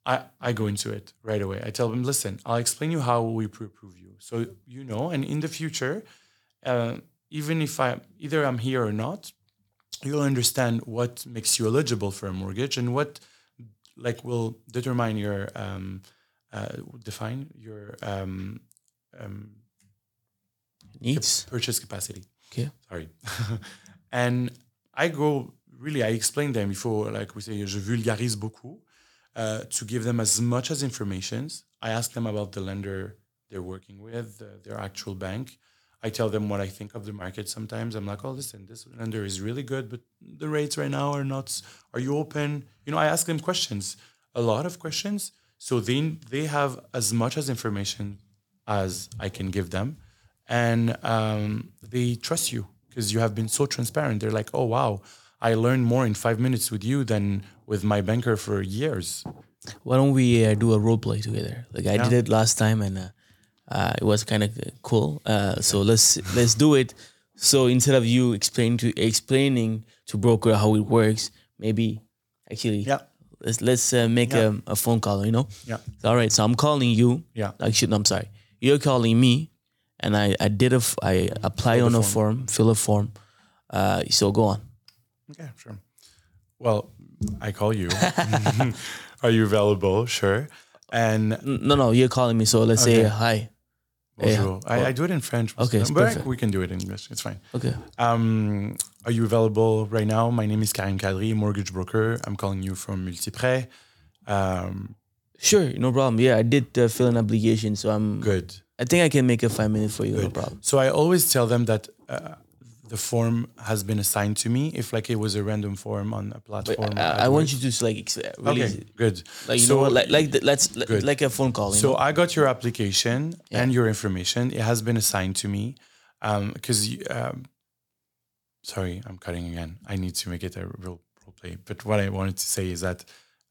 I, I go into it right away. I tell them, listen, I'll explain you how we pre-approve you. So you know, and in the future, uh, even if I either I'm here or not, you'll understand what makes you eligible for a mortgage and what like will determine your um, uh, define your um, um, Needs. purchase capacity. Okay. Sorry. and I go really, I explain them before, like we say, je vulgarise beaucoup uh, to give them as much as information. I ask them about the lender they're working with, uh, their actual bank. I tell them what I think of the market. Sometimes I'm like, oh, listen, this lender is really good, but the rates right now are not. Are you open? You know, I ask them questions, a lot of questions, so they they have as much as information as I can give them, and um, they trust you because you have been so transparent. They're like, oh wow, I learned more in five minutes with you than with my banker for years. Why don't we uh, do a role play together? Like I did it last time, and uh, uh, it was kind of cool. Uh, so let's let's do it. So instead of you explaining to explaining to broker how it works, maybe actually Yeah. let's let's uh, make Yeah. a, a phone call. You know. Yeah. All right. So I'm calling you. Yeah. Actually, no, I'm sorry. You're calling me, and I I did a f- I apply on a form, fill a form. Uh, so go on. Okay, sure. Well, I call you. Are you available? Sure. And No, no, you're calling me. So let's say Okay. hi. Yeah. bonjour. I, I do it in French. Okay, it's but perfect. we can do it in English. It's fine. Okay. Um, are you available right now? My name is Karim Kadri, mortgage broker. I'm calling you from Multi-Prêts. Um, Sure, no problem. Yeah, I did uh, fill an application, so I'm. good. I think I can make a five minute for you. No problem. So I always tell them that uh, the form has been assigned to me. If like it was a random form on a platform. I, I want you to like really, Okay, good. like you So- know what, like like the, let's Good. like a phone call. You So know? I got your application Yeah. and your information. It has been assigned to me because, um, sorry, I'm cutting again. I need to make it a real role play. But what I wanted to say is that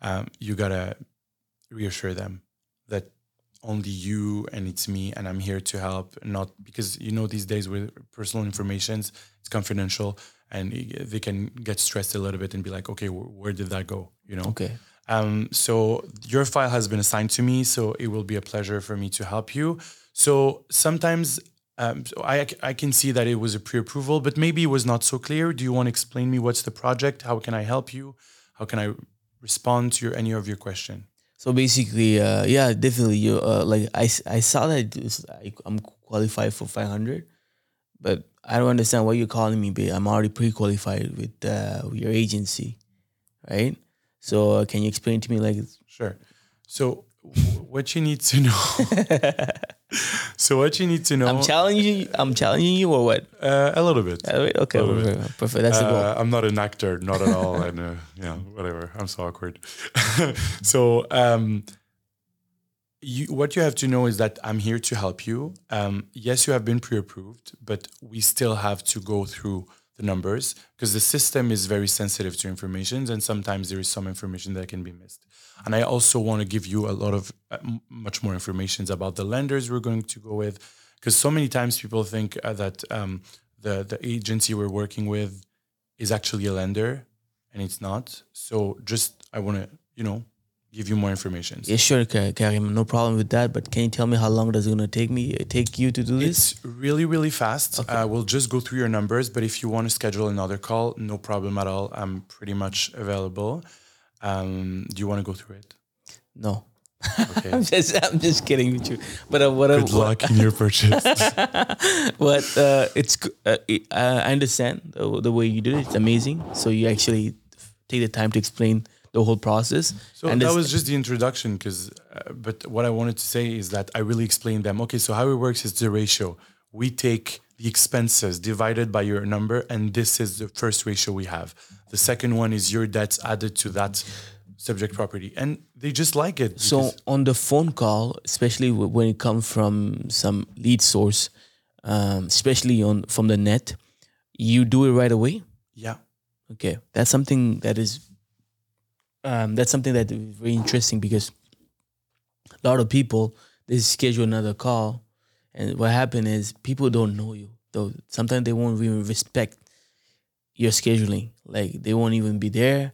um, you gotta reassure them only you and it's me and I'm here to help. Not because you know these days with personal informations, it's confidential and they can get stressed a little bit and be like, okay, wh- where did that go? You know. okay. Um, so your file has been assigned to me, so it will be a pleasure for me to help you. So sometimes um, so I, I can see that it was a pre-approval, but maybe it was not so clear. Do you want to explain me what's the project? How can I help you? How can I respond to your any of your question? So basically, uh, yeah, definitely. You uh, like I, I saw that I, I'm qualified for 500, but I don't understand why you're calling me. But I'm already pre-qualified with uh, your agency, right? So uh, can you explain to me like Sure. So what you need to know. so what you need to know. I'm challenging you? I'm challenging you or what? uh, a little bit. Uh, Okay, Little bit. perfect. That's the goal. Uh, I'm not an actor, not at all, and uh, yeah, whatever. I'm so awkward. so, um, you, what you have to know is that I'm here to help you. Um, yes, you have been pre-approved, but we still have to go through the numbers because the system is very sensitive to information, and sometimes there is some information that can be missed. And I also want to give you a lot of uh, much more information about the lenders we're going to go with, because so many times people think uh, that um, the the agency we're working with is actually a lender, and it's not. So just I want to you know give you more information. Yeah, sure, Ka- Karim. No problem with that. But can you tell me how long does it gonna take me? Take you to do this? It's really, really fast. Uh, we'll just go through your numbers, but if you want to schedule another call, no problem at all. I'm pretty much available. Um, do you want to go through it? No. Okay. I'm just, I'm just kidding with you. But uh, what? I- Good luck in your purchase. But uh, it's uh, it, uh, I understand the, the way you did it. It's amazing. So you actually take the time to explain the whole process. So and that was just the introduction, because. Uh, but what I wanted to say is that I really explained them. Okay, so how it works is the ratio. We take the expenses divided by your number, and this is the first ratio we have. The second one is your debts added to that subject property, and they just like it. So on the phone call, especially when it comes from some lead source, um, especially on from the net, you do it right away. yeah, Okay, that's something that is um, that's something that is very interesting because a lot of people they schedule another call, and what happened is people don't know you. Though sometimes they won't even respect your scheduling. Like they won't even be there.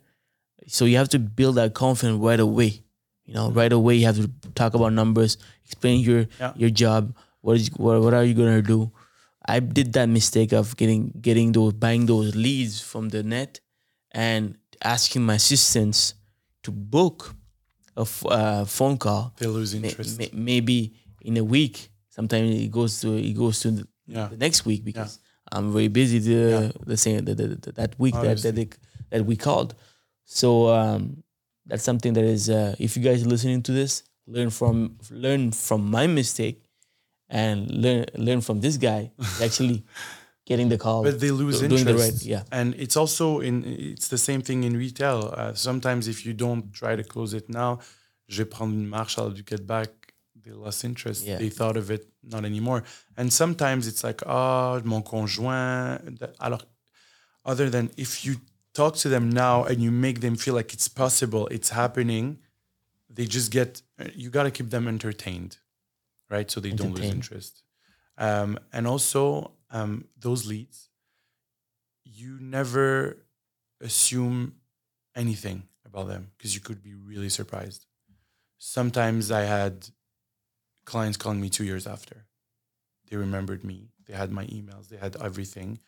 So you have to build that confidence right away. You know, right away you have to talk about numbers, explain your Yeah. your job. What is what, what are you gonna do? I did that mistake of getting getting those buying those leads from the net and asking my assistants to book a f- uh, phone call. They lose interest. may- maybe in a week. Sometimes it goes to it goes to the, Yeah. the next week because I'm very busy the the same the, the, the- that week that that, they, that we called. So um, that's something that is uh, if you guys are listening to this, learn from learn from my mistake and learn learn from this guy actually getting the call. but they lose doing interest. the right yeah. and it's also in it's the same thing in retail. Uh, sometimes if you don't try to close it now, je prends une marche, I'll get back. They lost interest. Yeah. They thought of it not anymore. And sometimes it's like, oh, mon conjoint. Alors, other than if you talk to them now and you make them feel like it's possible, it's happening, they just get. You got to keep them entertained, right? So they don't lose interest. Um, and also um, those leads, you never assume anything about them because you could be really surprised. Sometimes I had clients calling me two years after. They remembered me. They had my emails. They had everything.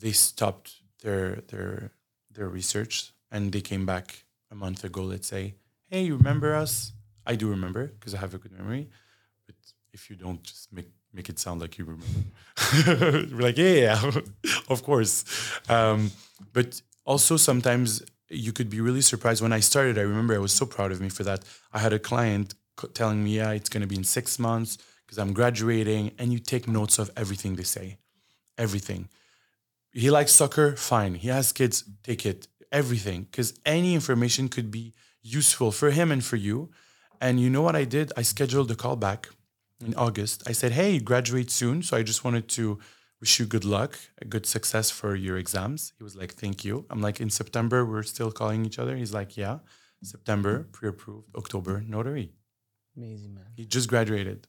They stopped their their their research and they came back a month ago. Let's say, hey, you remember us? I do remember because I have a good memory. But if you don't, just make make it sound like you remember. We're like, yeah, yeah, of course. Um, but also sometimes you could be really surprised. When I started, I remember I was so proud of me for that. I had a client telling me, yeah, it's going to be in six months because I'm graduating, and you take notes of everything they say, everything. He likes soccer, fine. He has kids, take it, everything, because any information could be useful for him and for you. And you know what I did? I scheduled a call back in August. I said, hey, you graduate soon. So I just wanted to wish you good luck, a good success for your exams. He was like, thank you. I'm like, in September, we're still calling each other. He's like, yeah. September, pre approved. October, notary. Amazing man. He just graduated.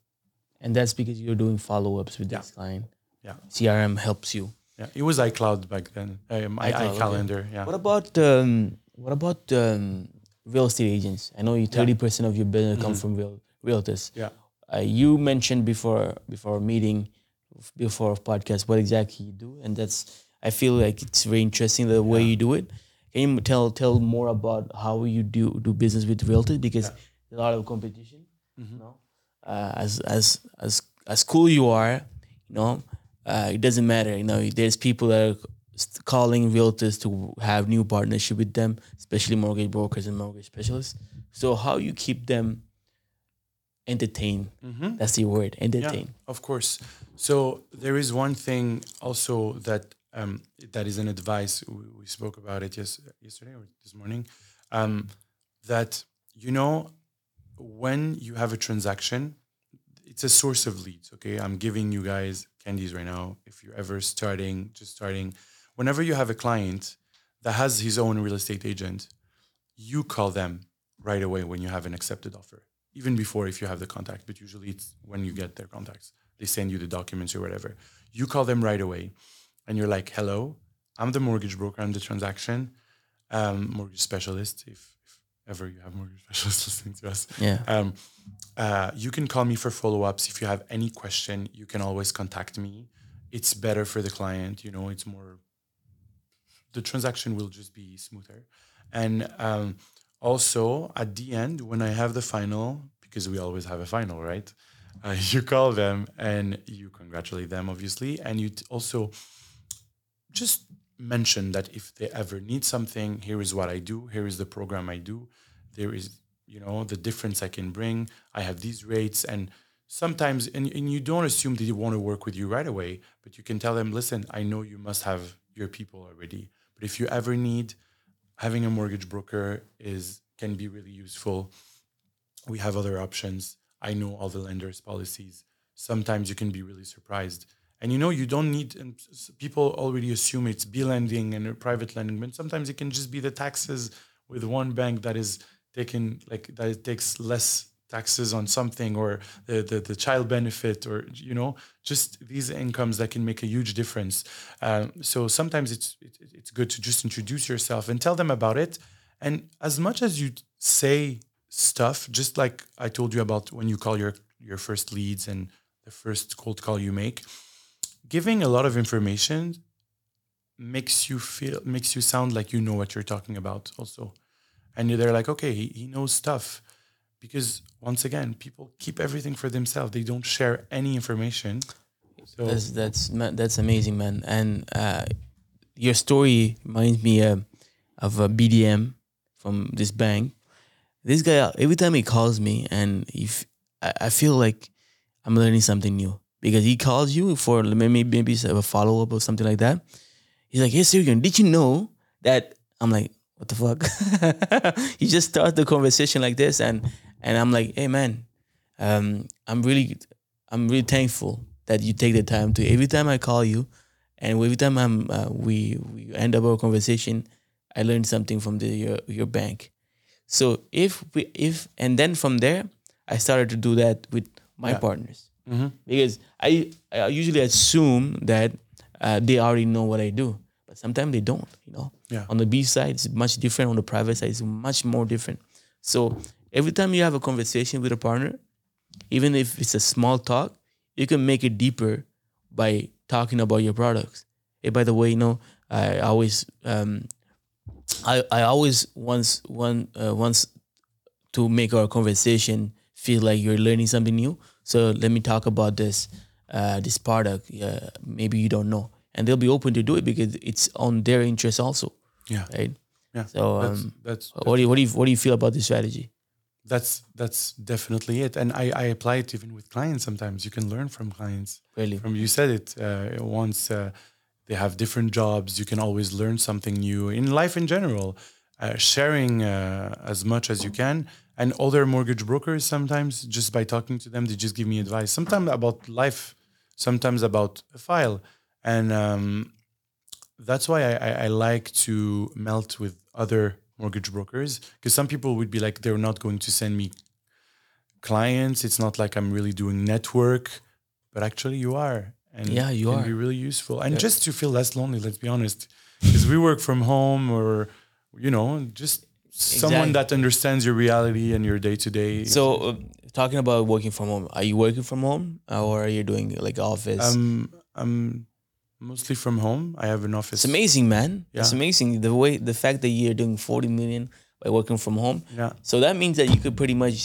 And that's because you're doing follow ups with Yeah. this client. Yeah. CRM helps you. Yeah. It was iCloud back then. My iCloud, iCalendar. Yeah. What about um, what about um, real estate agents? I know you thirty percent of your business Mm-hmm. comes from real realtors. Yeah. Uh, you mentioned before before meeting, before a podcast, what exactly you do, and that's I feel like it's very interesting the way you do it. Can you tell tell more about how you do do business with realtors because there's a lot of competition. Mm-hmm. You know, uh, as as as as cool you are, you know, uh, it doesn't matter. You know, there's people that are calling realtors to have new partnership with them, especially mortgage brokers and mortgage specialists. So how you keep them entertained? That's the word, entertain. Yeah, of course. So there is one thing also that um, that is an advice. We, we spoke about it yes, yesterday or this morning. Um, that you know, when you have a transaction, it's a source of leads. Okay, I'm giving you guys candies right now. If you're ever starting, just starting, whenever you have a client that has his own real estate agent, you call them right away when you have an accepted offer, even before if you have the contact. But usually it's when you get their contacts. They send you the documents or whatever. You call them right away and you're like, hello, I'm the mortgage broker, I'm the transaction um, mortgage specialist, if, if ever you have mortgage specialists listening to us. Yeah. Um, uh, you can call me for follow ups. If you have any question, you can always contact me. It's better for the client. You know, it's more, the transaction will just be smoother. And um, also at the end, when I have the final, because we always have a final, right? Uh, you call them and you congratulate them, obviously. And you t- also just mention that if they ever need something, here is what I do, here is the program I do, there is, you know, the difference I can bring. I have these rates. And sometimes, and, and you don't assume that they want to work with you right away, but you can tell them, listen, I know you must have your people already. But if you ever need, having a mortgage broker is can be really useful. We have other options. I know all the lenders' policies. Sometimes you can be really surprised. And you know, you don't need. And people already assume it's B lending and private lending, but sometimes it can just be the taxes with one bank that is taking like that it takes less taxes on something or the, the, the child benefit or you know just these incomes that can make a huge difference. Um, so sometimes it's it, it's good to just introduce yourself and tell them about it. And as much as you say stuff just like i told you about when you call your your first leads and the first cold call you make giving a lot of information makes you feel makes you sound like you know what you're talking about also. And they're like okay he, he knows stuff because once again people keep everything for themselves they don't share any information so That's that's that's amazing, man. And uh, your story reminds me uh, of a BDM from this bank. This guy, every time he calls me, and if I, I feel like I'm learning something new because he calls you for maybe maybe a follow up or something like that. He's like, "Hey, Sergio, did you know that?" I'm like, "What the fuck?" he just starts the conversation like this, and and I'm like, "Hey, man, um, I'm really, I'm really thankful that you take the time to. Every time I call you, and every time I'm, uh, we we end up our conversation, I learned something from the your your bank. So if we if and then from there, I started to do that with my Yeah. partners Mhm. because I I usually assume that uh, they already know what I do, but sometimes they don't. You know, Yeah. on the B side, it's much different. On the private side, it's much more different. So every time you have a conversation with a partner, even if it's a small talk, you can make it deeper by talking about your products. Hey, by the way, you know, I always, um, I I always once one uh, once to make our conversation feel like you're learning something new. So let me talk about this uh, this product. Uh, maybe you don't know, and they'll be open to do it because it's on their interest also, yeah right? yeah So, that's, um, that's What do you what do you what do you feel about this strategy? That's that's definitely it. And I, I apply it even with clients sometimes. You can learn from clients. Really? from you said it uh, once uh, they have different jobs. You can always learn something new in life in general uh, sharing uh, as much as you can. And other mortgage brokers sometimes just by talking to them they just give me advice. Sometimes about life sometimes about a file. And um, that's why I, I, I like to melt with other mortgage brokers because some people would be like they're not going to send me clients. It's not like i'm really doing network. But actually you are and Yeah, you can are. be really useful. And just to feel less lonely let's be honest because we work from home or you know just someone that understands your reality and your day to day So, uh, talking about working from home, are you working from home or are you doing like office? um i'm mostly from home i have an office it's amazing, man. Yeah. It's amazing the way the fact that you're doing 40 million by working from home. yeah So that means that you could pretty much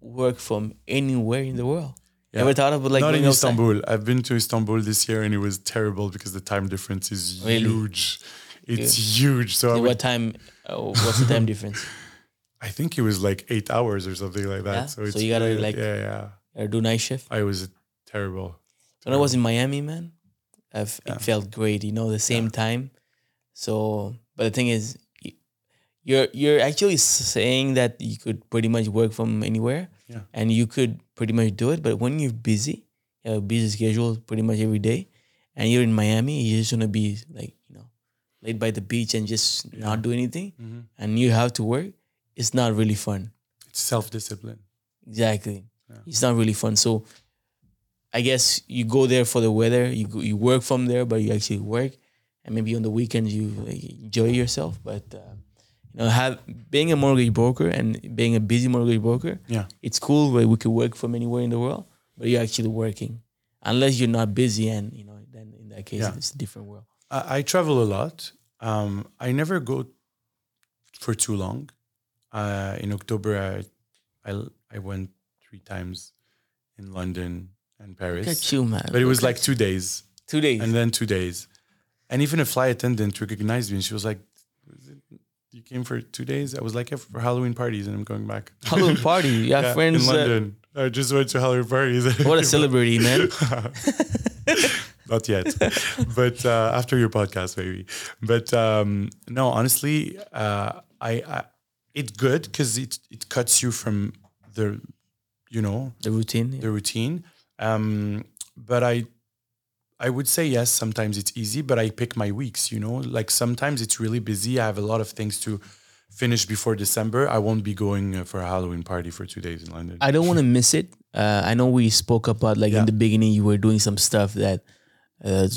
work from anywhere in the world. Yeah. Ever thought of like not in outside? Istanbul. I've been to Istanbul this year and it was terrible because the time difference is Really? huge. It's huge. So What time? Uh, what's the time difference? I think it was like eight hours or something like that. Yeah? So, So you gotta, really- like- yeah, yeah. Or do night shift? I was terrible. When I was in Miami, man, I've, Yeah. it felt great. You know, the same time. So, but the thing is, you're you're actually saying that you could pretty much work from anywhere, Yeah. and you could pretty much do it. But when you're busy, you have a busy schedule pretty much every day, and you're in Miami, you're just gonna be like you know, laid by the beach and just not do anything, Mhm. and you have to work. It's not really fun. It's self discipline. Exactly. Yeah. It's not really fun. So I guess you go there for the weather. You go, you work from there, but you actually work, and maybe on the weekends you like, enjoy yourself. But uh, you know, have being a mortgage broker and being a busy mortgage broker, Yeah. it's cool where we could work from anywhere in the world, but you're actually working. Unless you're not busy, and you know, then in that case, Yeah. it's a different world. I, I travel a lot. Um, I never go for too long. Uh, in October, I, I, I went three times in London and Paris. Look at you, man. But it was like two days. two days. and then two days. And even a flight attendant recognized me and she was like, You came for two days? I was like, Yeah, for Halloween parties and I'm going back. Halloween party. You have Yeah, friends. in uh, London. I just went to Halloween parties. what a celebrity, man. Not yet, but uh, after your podcast, maybe. But um, no, honestly, uh, I, I it's good because it it cuts you from the, you know, The routine. the routine. Um, but I I would say yes. Sometimes it's easy, but I pick my weeks. You know, like sometimes it's really busy. I have a lot of things to finish before December. I won't be going uh, for a Halloween party for two days in London. I don't want to miss it. Uh, I know we spoke about like Yeah. in the beginning you were doing some stuff that uh,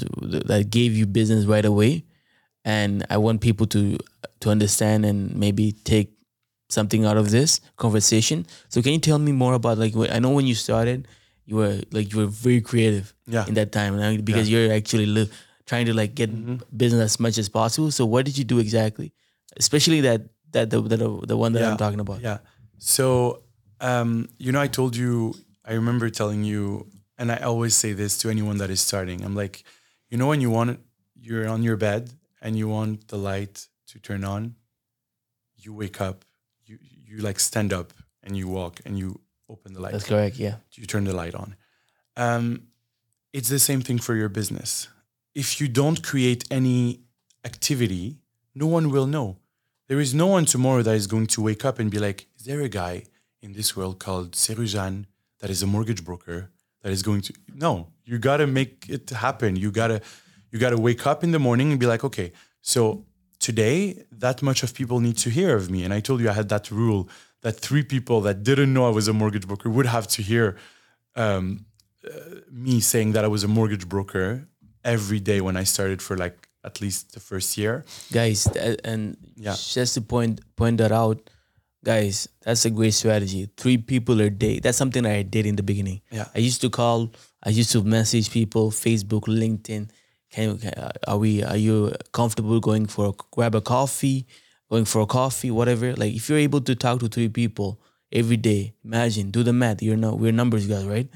that gave you business right away, and I want people to to understand and maybe take something out of this conversation. So can you tell me more about like I know when you started, you were like you were very creative Yeah. in that time, because you're actually li- trying to like get Mm-hmm. business as much as possible. So what did you do exactly, especially that that the the, the one that I'm talking about? Yeah. So, um, you know, I told you, I remember telling you, and I always say this to anyone that is starting. I'm like, you know, when you want, you're on your bed and you want the light to turn on, you wake up, you you like stand up and you walk and you open the light That's correct. Yeah. you turn the light on. Um, it's the same thing for your business. If you don't create any activity, no one will know. There is no one tomorrow that is going to wake up and be like, is there a guy in this world called Seroujan that is a mortgage broker that is going to No, you gotta make it happen. You gotta you gotta wake up in the morning and be like, okay, so today that much of people need to hear of me. And I told you I had that rule that three people that didn't know I was a mortgage broker would have to hear um, uh, me saying that I was a mortgage broker every day when I started for like at least the first year. guys th- and Yeah. just to point point that out guys that's a great strategy three people a day that's something i did in the beginning Yeah. i used to call i used to message people facebook linkedin can, can uh, are we are you comfortable going for a, grab a coffee going for a coffee whatever like if you're able to talk to three people every day imagine do the math you're no we're numbers guys right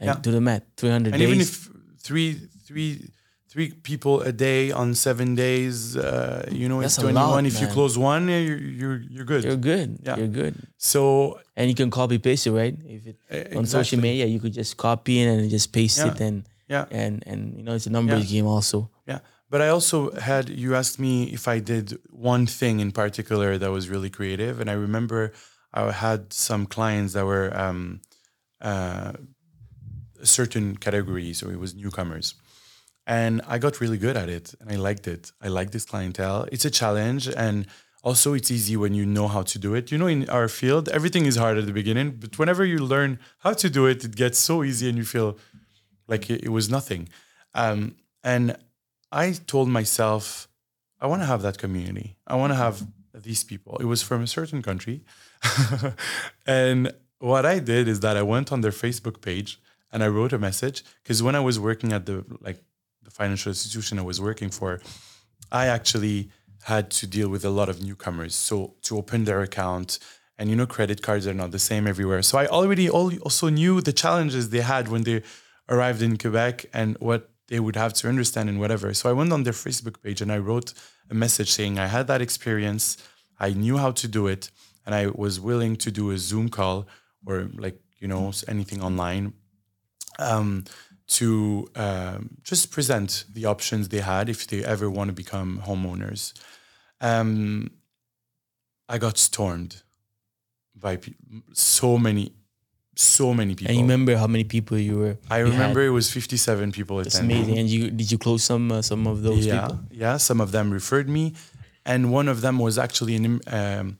Like, Yeah. do the math 300 And days even if three, three, three people a day on seven days, uh, you know, it's That's a 21. lot, if you close one, you're, you're, you're good. you're good Yeah. you're good so and you can copy paste it, right? If it Eh, on social media, you could just copy it and just paste it, and Yeah. and and you know it's a numbers Yeah. game also. But I also had, you asked me if I did one thing in particular that was really creative. And I remember I had some clients that were um, uh, a certain category. So it was newcomers. And I got really good at it and I liked it. I like this clientele. It's a challenge. And also, it's easy when you know how to do it. You know, in our field, everything is hard at the beginning. But whenever you learn how to do it, it gets so easy and you feel like it, it was nothing. Um, and I told myself, I want to have that community. I want to have these people. It was from a certain country. and what I did is that I went on their Facebook page and I wrote a message because when I was working at the like the financial institution I was working for, I actually had to deal with a lot of newcomers. So to open their account, and you know, credit cards are not the same everywhere. So I already also knew the challenges they had when they arrived in Quebec and what they would have to understand and whatever. So I went on their Facebook page and I wrote a message saying I had that experience, I knew how to do it, and I was willing to do a Zoom call or like you know anything online um, to um, just present the options they had if they ever want to become homeowners. Um, I got stormed by pe- so many, so many people. And you remember how many people you were? I you had? remember it was 57 people It's attending. amazing. And you did you close some uh, some of those yeah, people? yeah. Some of them referred me, and one of them was actually an um,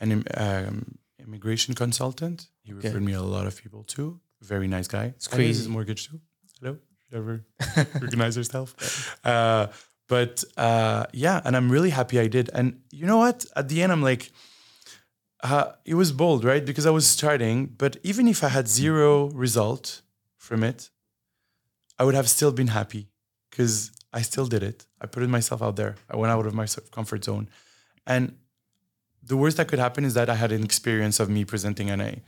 an um, immigration consultant. He referred me a lot of people too. Very nice guy. It's crazy. His mortgage too. Hello, ever recognize yourself? Uh, but uh, yeah, and I'm really happy I did. And you know what? At the end, I'm like, uh, it was bold, right? Because I was starting. But even if I had zero result from it, I would have still been happy because I still did it. I put myself out there. I went out of my comfort zone. And the worst that could happen is that I had an experience of me presenting and I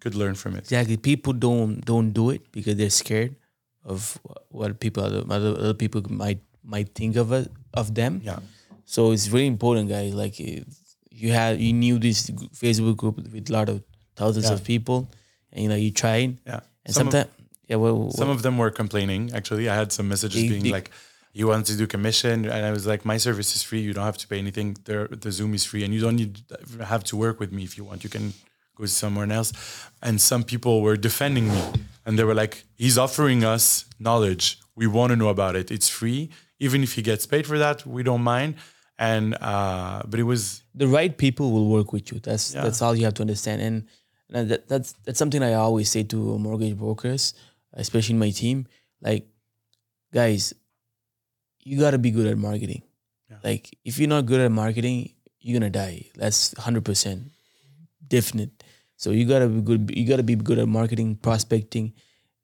could learn from it. Exactly. People don't don't do it because they're scared of what people other other, people might might think of it of them. Yeah. So it's really important, guys. Like if you had you knew this Facebook group with a lot of thousands Yeah. of people, and you know you tried, Yeah. and Some of- sometimes yeah, well, Some of them were complaining. Actually, I had some messages being like, "You want to do commission?" And I was like, "My service is free. You don't have to pay anything. The, the Zoom is free, and you don't need have to work with me if you want. You can go somewhere else." And some people were defending me, and they were like, "He's offering us knowledge. we want to know about it. It's free, even if he gets paid for that, we don't mind. And uh, but it was the right people will work with you. That's Yeah. that's all you have to understand. And, and that, that's that's something I always say to mortgage brokers, especially in my team. Like, guys, you gotta be good at marketing. Yeah. Like, if you're not good at marketing, you're gonna die. That's hundred percent definite. So you gotta be good. You gotta be good at marketing, prospecting.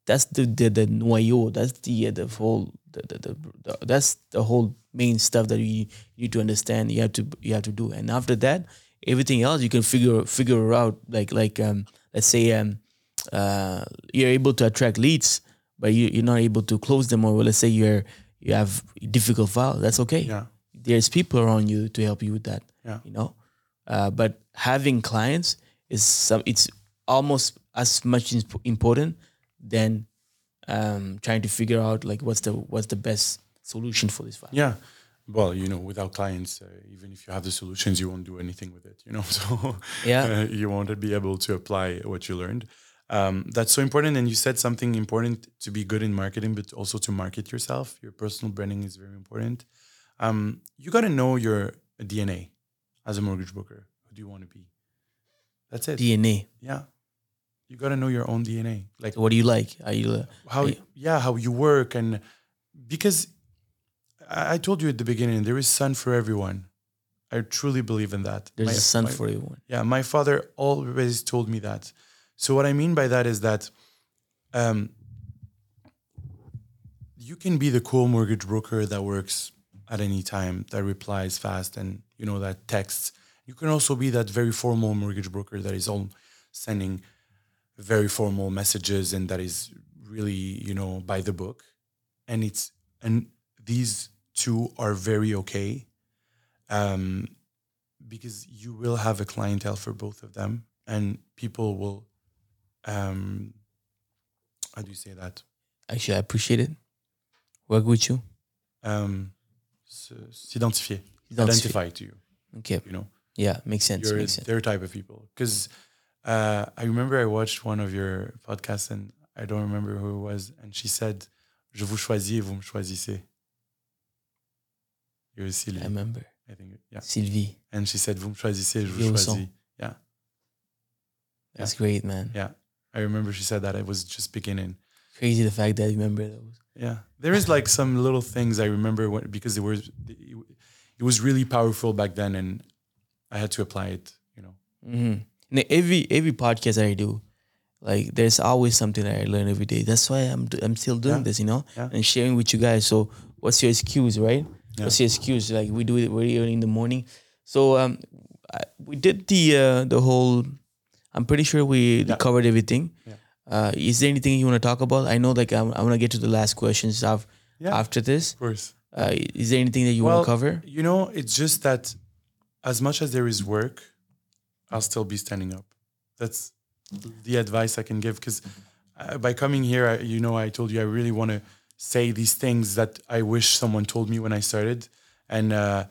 That's the the, the noyau. That's the uh, the whole the, the, the, the that's the whole main stuff that you, need to understand. You have to you have to do. And after that, everything else you can figure figure out. Like like um let's say um uh you're able to attract leads, but you, you're not able to close them. Or let's say you're you have difficult file. That's okay yeah, there's people around you to help you with that. Yeah. You know, uh, but having clients is some. It's almost as much imp- important than um, trying to figure out like what's the what's the best solution for this file. yeah. Well, you know, without clients, uh, even if you have the solutions, you won't do anything with it. You know, so Yeah. uh, you won't be able to apply what you learned. Um, that's so important. And you said something important to be good in marketing, but also to market yourself. Your personal branding is very important. Um, you got to know your DNA as a mortgage broker. Who do you want to be? That's it. DNA. yeah. You got to know your own DNA. Like So what do you like? Are you uh, how Hey. yeah how you work and because I, told you at the beginning there is sun for everyone. I truly believe in that. There's My- a sun my- for everyone? yeah my father always told me that. So what i mean by that is that um, you can be the cool mortgage broker that works at any time that replies fast and you know that texts. You can also be that very formal mortgage broker that is all sending very formal messages and that is really you know by the book. And it's and these two are very okay um, because you will have a clientele for both of them and people will um, how do you say that Actually, I appreciate it. Work with you. um, s'identifier Identify. identify to you Okay. you know Yeah, makes sense. you're makes sense. their type of people because uh, I remember I watched one of your podcasts and I don't remember who it was and she said je vous choisis et vous me choisissez Sylvie I remember. I think yeah Sylvie. and she said vous me choisissez je vous choisis yeah That's great, man. yeah I remember she said that I was just beginning Crazy the fact that I remember those. yeah there is like some little things I remember when, because it was it was really powerful back then and I had to apply it you know Mm-hmm. And every every podcast I do, like there's always something that I learn every day. That's why I'm I'm still doing Yeah. this, you know, Yeah. and sharing with you guys. So, what's your excuse, right? Yeah. What's your excuse? Like we do it very early in the morning. So um, I, we did the uh, the whole. I'm pretty sure we covered everything. Yeah. Uh, is there anything you want to talk about? I know, like I'm, I'm gonna get to the last questions af- Yeah. after this. of course Uh, is there anything that you Well, want to cover? You know, it's just that as much as there is work, I'll still be standing up. That's the advice I can give because uh, by coming here, I, you know, I told you I really want to say these things that I wish someone told me when I started. And, uh,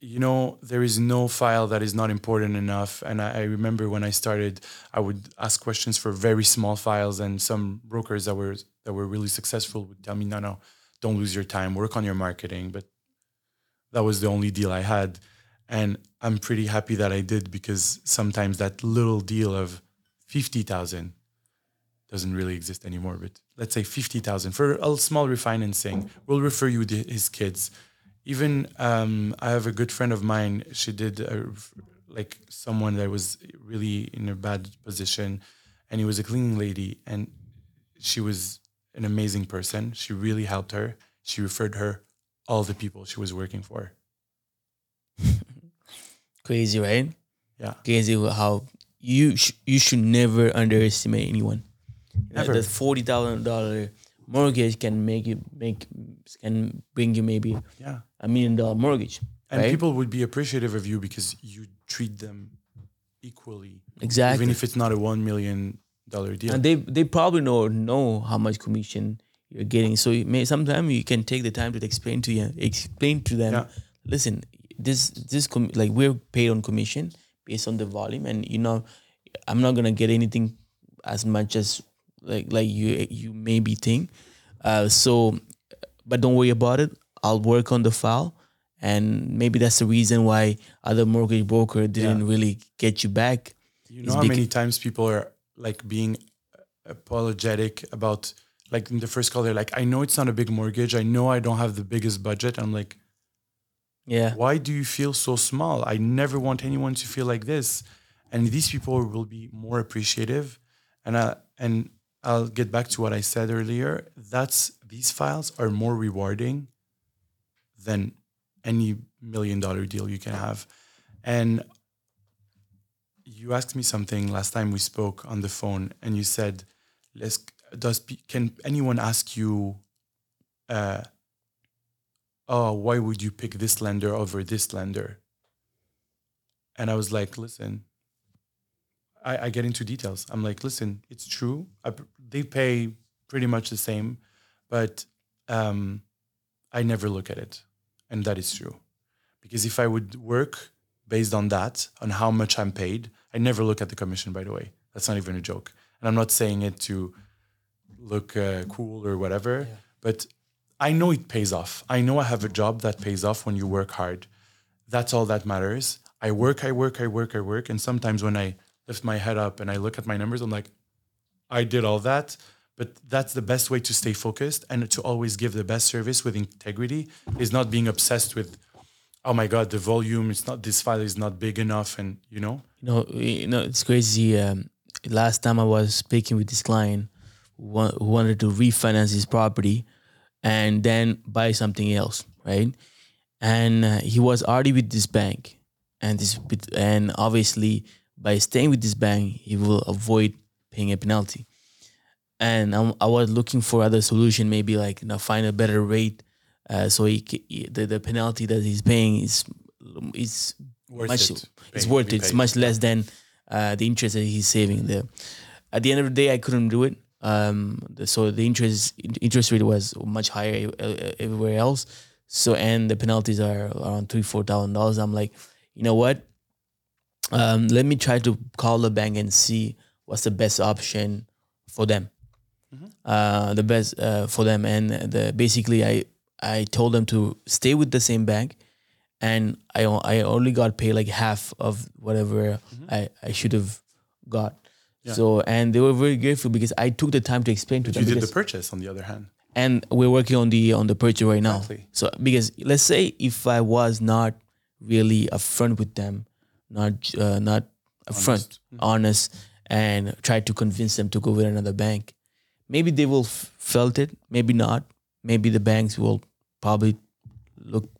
you know, there is no file that is not important enough. And I, I remember when I started, I would ask questions for very small files, and some brokers that were that were really successful would tell me, "No, no, don't lose your time. Work on your marketing." But that was the only deal I had. And I'm pretty happy that I did because sometimes that little deal of 50,000 doesn't really exist anymore. But let's say 50,000 for a small refinancing, we'll refer you to his kids. Even um, I have a good friend of mine, she did a, like someone that was really in a bad position and he was a cleaning lady and she was an amazing person. She really helped her. She referred her all the people she was working for. Crazy, right? Yeah. Crazy how you sh- you should never underestimate anyone. Never. The forty thousand dollar mortgage can make you make can bring you maybe Yeah. a million dollar mortgage. And right? people would be appreciative of you because you treat them equally. exactly. Even if it's not a one million dollar deal. and they they probably know know how much commission you're getting. So you may sometimes you can take the time to explain to you explain to them. Yeah. Listen, this this com- like we're paid on commission based on the volume, and you know, I'm not gonna get anything as much as like like you you maybe think. Uh, so but don't worry about it. I'll work on the file, and maybe that's the reason why other mortgage broker didn't really get you back. You It's know how many times people are like being apologetic about like in the first call they're like, I know it's not a big mortgage. I know I don't have the biggest budget. I'm like, Yeah, why do you feel so small? I never want anyone to feel like this. And these people will be more appreciative. And I and I'll get back to what I said earlier. That's these files are more rewarding than any million dollar deal you can have. And you asked me something last time we spoke on the phone, and you said, "Let's does can anyone ask you, uh, oh, why would you pick this lender over this lender?" And I was like, "Listen." I, I get into details. I'm like, listen, it's true. I, they pay pretty much the same, but um, I never look at it, and that is true. Because if I would work based on that, on how much I'm paid, I never look at the commission. By the way, that's not even a joke, and I'm not saying it to look uh, cool or whatever. But I know it pays off. I know I have a job that pays off when you work hard. That's all that matters. I work, I work, I work, I work, and sometimes when I lift my head up and I look at my numbers, I'm like, I did all that. But that's the best way to stay focused and to always give the best service with integrity is not being obsessed with, oh my God, the volume, it's not, this file is not big enough. And, you know, know, you know, it's crazy. Um, last time I was speaking with this client who wanted to refinance his property and then buy something else, right? And uh, he was already with this bank, and this and obviously by staying with this bank, he will avoid paying a penalty. And I'm, I was looking for other solution, maybe like you know, find a better rate, uh, so he, ca- the the penalty that he's paying is is worth much it. it's Pay- worth it. It's much less than uh, the interest that he's saving there. At the end of the day, I couldn't do it. Um, so the interest interest rate was much higher everywhere else. So and the penalties are around three four thousand dollars. I'm like, you know what? Um, let me try to call the bank and see what's the best option for them. Uh, the best uh, for them, and the basically I I told them to stay with the same bank and I I only got paid like half of whatever I, I should have got. So and they were very grateful because I took the time to explain to them. You did the purchase on the other hand. and we're working on the on the purchase right now. Exactly. So because let's say if I was not really upfront with them, not uh, not upfront, honest, and tried to convince them to go with another bank, maybe they will f- felt it, maybe not. Maybe the banks will probably look.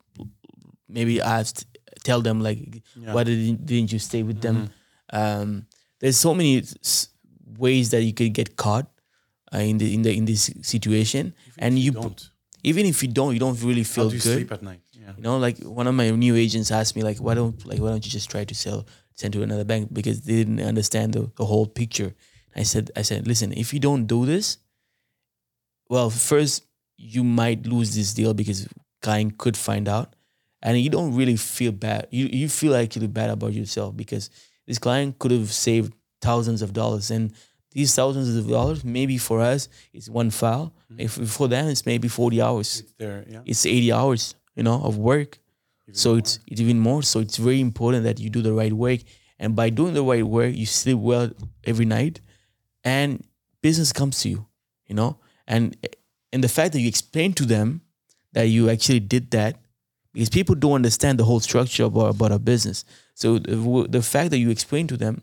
Maybe ask tell them like, why didn't didn't you stay with them? Um, there's so many ways that you could get caught uh, in the in the in this situation, and you don't. even if you don't, you don't really How feel do you good. sleep at night? Yeah. You know, like one of my new agents asked me, like, why don't like why don't you just try to sell send to another bank because they didn't understand the, the whole picture. I said, I said, listen, if you don't do this, well, first you might lose this deal because client could find out, and you don't really feel bad. You you feel actually bad about yourself because this client could have saved thousands of dollars, and these thousands of dollars maybe for us it's one file. If for them it's maybe forty hours. There, yeah. it's 80 hours you know of work. So it's it's even more. So it's very important that you do the right work. And by doing the right work you sleep well every night. And business comes to you you know? And and the fact that you explain to them that you actually did that because people don't understand the whole structure about, about a business so the, the fact that you explain to them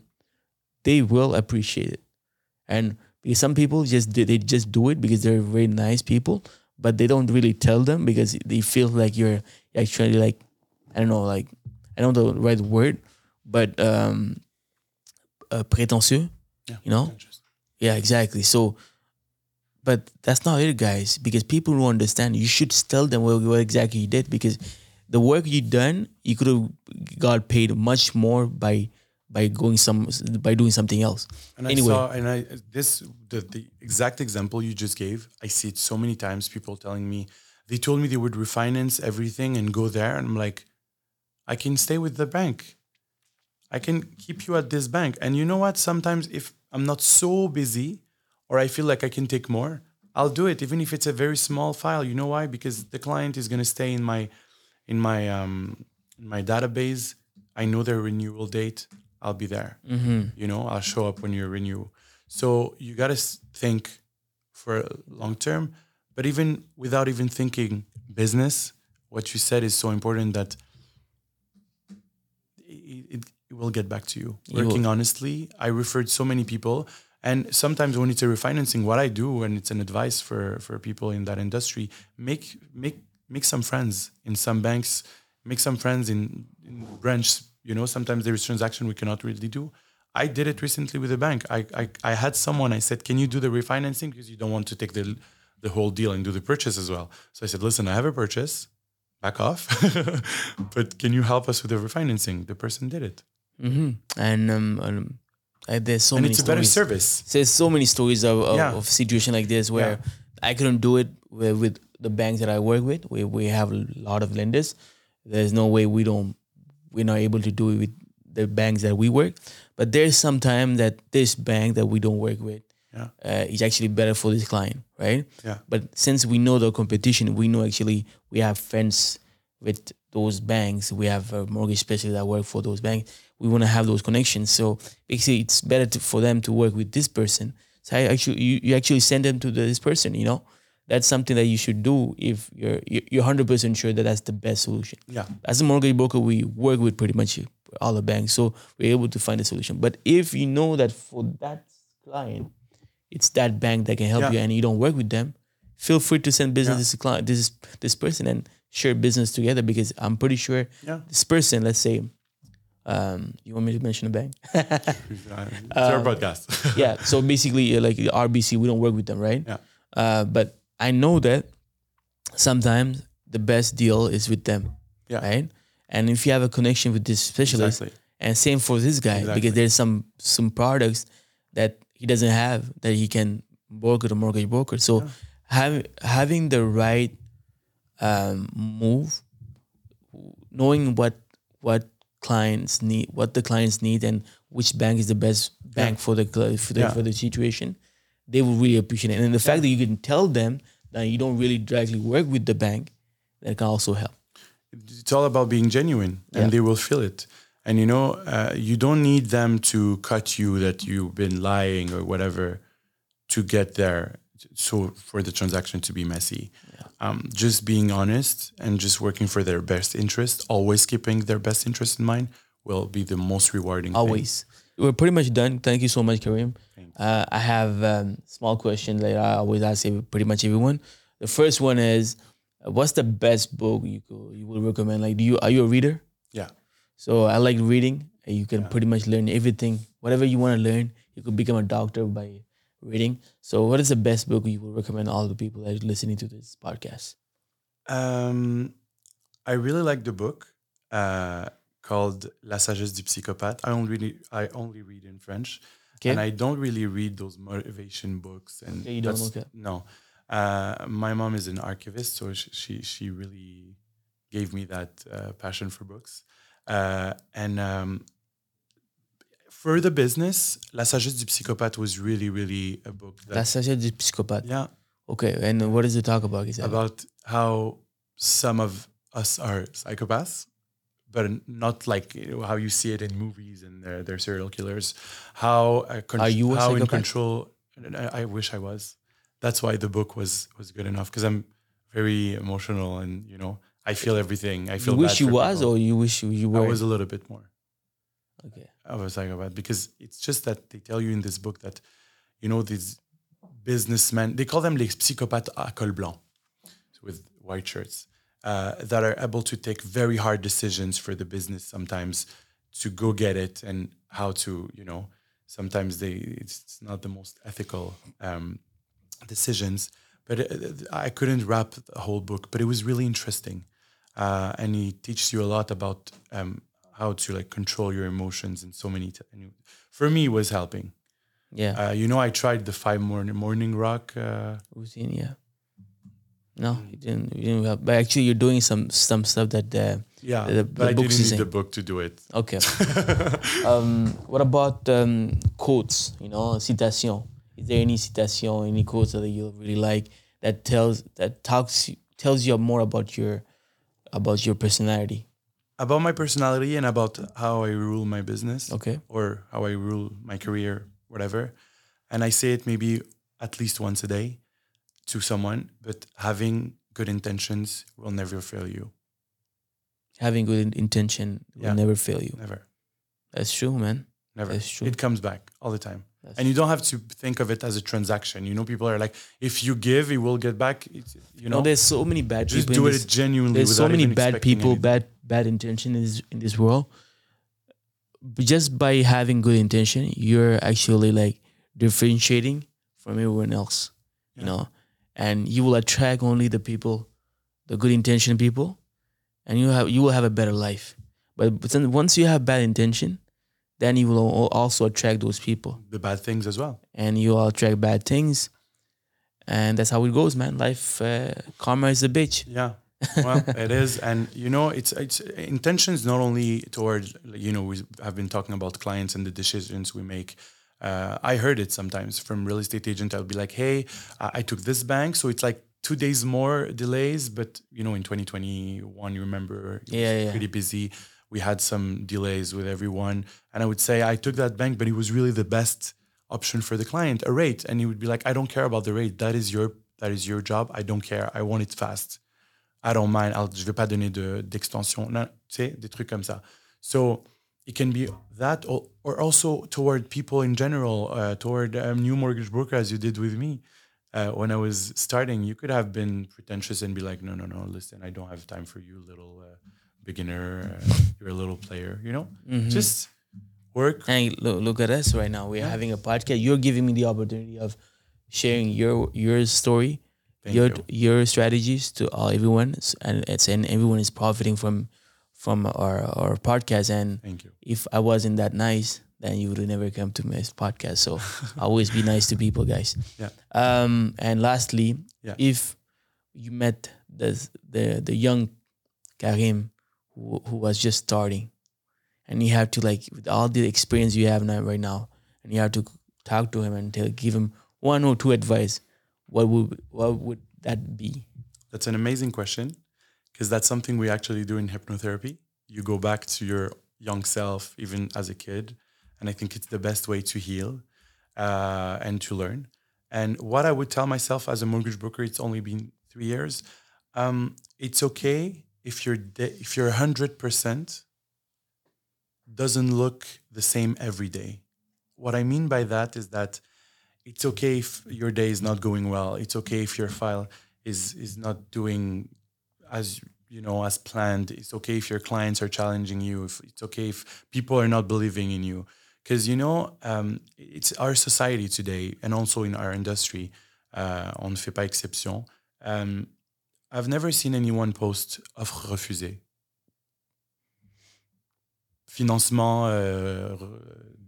they will appreciate it. And because some people just they just do it because they're very nice people but they don't really tell them because they feel like you're actually like I don't know like I don't know the right word but um uh, prétentieux Yeah. you know? yeah exactly. So but that's not it guys because people don't understand you should tell them what, what exactly you did because the work you done you could have got paid much more by by going some by doing something else And I anyway saw, and I this the, the exact example you just gave. I see it so many times. People telling me they told me they would refinance everything and go there, and I'm like, I can stay with the bank. I can keep you at this bank. And you know what? Sometimes if I'm not so busy, or I feel like I can take more, I'll do it even if it's a very small file. You know why? Because the client is going to stay in my in my um in my database. I know their renewal date. I'll be there. You know, I'll show up when you renew. So you got to think for long term, but even without even thinking business, what you said is so important that it, it, it will get back to you. Working honestly, I referred so many people, and sometimes when it's a refinancing, what I do and it's an advice for for people in that industry, make make make some friends in some banks, make some friends in, in branch. You know, sometimes there is transaction we cannot really do. I did it recently with a bank. I, I I had someone. I said, "Can you do the refinancing because you don't want to take the the whole deal and do the purchase as well?" So I said, "Listen, I have a purchase. Back off, but can you help us with the refinancing?" The person did it, hmm And um, um uh, there's so and many it's a better stories. service. There's so many stories of, of, Yeah. of situation like this where I couldn't do it with, with the banks that I work with. We we have a lot of lenders. There's no way we don't we're not able to do it with the banks that we work. But there's some time that this bank that we don't work with Yeah. uh, is actually better for this client, right? Yeah. But since we know the competition, we know actually we have friends with those banks. We have a mortgage specialists that work for those banks. We want to have those connections. So basically, it's better to, for them to work with this person. So I actually, you, you actually send them to this person. You know, that's something that you should do if you're you're- you're hundred percent sure that that's the best solution. Yeah. As a mortgage broker, we work with pretty much all the banks, so we're able to find a solution. But if you know that for that client, it's that bank that can help Yeah. you, and you don't work with them, feel free to send business Yeah. to this client, this this person, and share business together. Because I'm pretty sure Yeah. this person, let's say, um, you want me to mention a bank? It's our podcast. yeah. So basically, uh, like RBC, we don't work with them, right? Yeah. Uh, but I know that sometimes the best deal is with them, Yeah. right? And if you have a connection with this specialist, Exactly. and same for this guy, Exactly. because there's some some products that he doesn't have that he can broker a mortgage broker. So having having the right um, move, knowing what what clients need, what the clients need, and which bank is the best bank for the for the, Yeah. for the situation, they will really appreciate it. And the fact that you can tell them that you don't really directly work with the bank, that can also help. it's all about being genuine and Yeah. they will feel it and you know uh, you don't need them to cut you that you've been lying or whatever to get there so for the transaction to be messy um, just being honest and just working for their best interest always keeping their best interest in mind will be the most rewarding thing. We're pretty much done. Thank you so much, Karim. Uh, I have um, small question that I always ask pretty much everyone. The first one is, uh, what's the best book you could, you would recommend? Like, do you are you a reader? yeah So I like reading. You can pretty much learn everything, whatever you want to learn. You could become a doctor by reading. So, what is the best book you would recommend all the people that are listening to this podcast? Um, I really like the book uh, called La sagesse du psychopathe. I only read, I only read in French, Okay. and I don't really read those motivation books. And Okay, you don't, that's- okay. No, uh, my mom is an archivist, so she she, she really gave me that uh, passion for books. Uh, and um, for the business, La sagesse du psychopathe was really really a book that La sagesse du psychopathe. yeah Okay, and what does it talk about? Exactly? about how some of us are psychopaths, but not like you know, how you see it in movies and they're, they're serial killers. How uh, con- Are you how in control? I, I wish I was. That's why the book was was good enough because I'm very emotional and you know I feel everything. I feel. you wish you was, people. or you wish you, you I were? was a little bit more. okay. I was psychopath because it's just that they tell you in this book that, you know, these businessmen, they call them les psychopathes à col blanc, so with white shirts, uh, that are able to take very hard decisions for the business sometimes to go get it and how to, you know, sometimes they, it's not the most ethical um, decisions. But it, I couldn't wrap the whole book, but it was really interesting. Uh, and he teaches you a lot about um, how to like control your emotions and so many. T- and for me, it was helping. Yeah. Uh, you know, I tried the five morning morning rock. Uh, routine. Yeah. No, you didn't. You didn't have, but actually, you're doing some some stuff that. Uh, yeah, The- the but I didn't is need the book to do it. okay. um, what about um, quotes? You know, citation. Is there any citation, any quotes that you really like that tells that talks tells you more about your about your personality? About my personality and about how I rule my business. Okay. Or how I rule my career, whatever. And I say it maybe at least once a day to someone, but having good intentions will never fail you. Having good intention will Yeah. never fail you. Never. That's true, man. Never. That's true. It comes back all the time. That's and you don't have to think of it as a transaction. You know, people are like, if you give, it will get back. It's, you No, know, there's so many bad just people. do it this- genuinely. there's so many bad people, anything. bad bad intention is in this world. But just by having good intention, you're actually like differentiating from everyone else. You know, and you will attract only the people, the good intention people, and you have you will have a better life. But, but then once you have bad intention, then you will also attract those people, the bad things as well. and you will attract bad things. And that's how it goes, man. Life, uh, karma is a bitch. Yeah. well, it is, and you know, it's it's intentions not only toward you know we have been talking about clients and the decisions we make. Uh, I heard it sometimes from real estate agent. I'll be like, "Hey, I, took this bank, so it's like two days more delays." But you know, in 2021, you remember, it was Yeah, yeah. pretty busy. We had some delays with everyone, and I would say I took that bank, but it was really the best option for the client, a rate, and he would be like, "I don't care about the rate. That is your that is your job. I don't care. I want it fast." I don't mind. I'll, je vais pas donner de, d'extension. Non, tu sais, des trucs comme ça. So it can be that or, or also toward people in general, uh, toward a new mortgage broker as you did with me. Uh, when I was starting, you could have been pretentious and be like, no, no, no, listen, I don't have time for you, little uh, beginner. Uh, you're a little player, you know? Just work. Hey, look, look at us right now. We're having a podcast. You're giving me the opportunity of sharing your your story, Thank your you. your strategies to all everyone, and it's and everyone is profiting from from our our podcast. And Thank you. if I wasn't that nice, then you would never come to my podcast. So always be nice to people, guys. Yeah. Um, and lastly, Yeah. if you met the the the young Karim who who was just starting, and you have to like with all the experience you have now right now, and you have to talk to him and tell, give him one or two advice, what would what would that be? That's an amazing question because that's something we actually do in hypnotherapy. You go back to your young self, even as a kid. And I think it's the best way to heal uh, and to learn. And what I would tell myself as a mortgage broker, it's only been three years. Um, it's okay if you're de- if you're hundred percent doesn't look the same every day. What I mean by that is that it's okay if your day is not going well. It's okay if your file is is not doing as you know as planned. It's okay if your clients are challenging you. If it's okay if people are not believing in you, because you know um, it's our society today and also in our industry. Uh, on ne fait pas exception. Um, I've never seen anyone post offre refusée. Financement euh,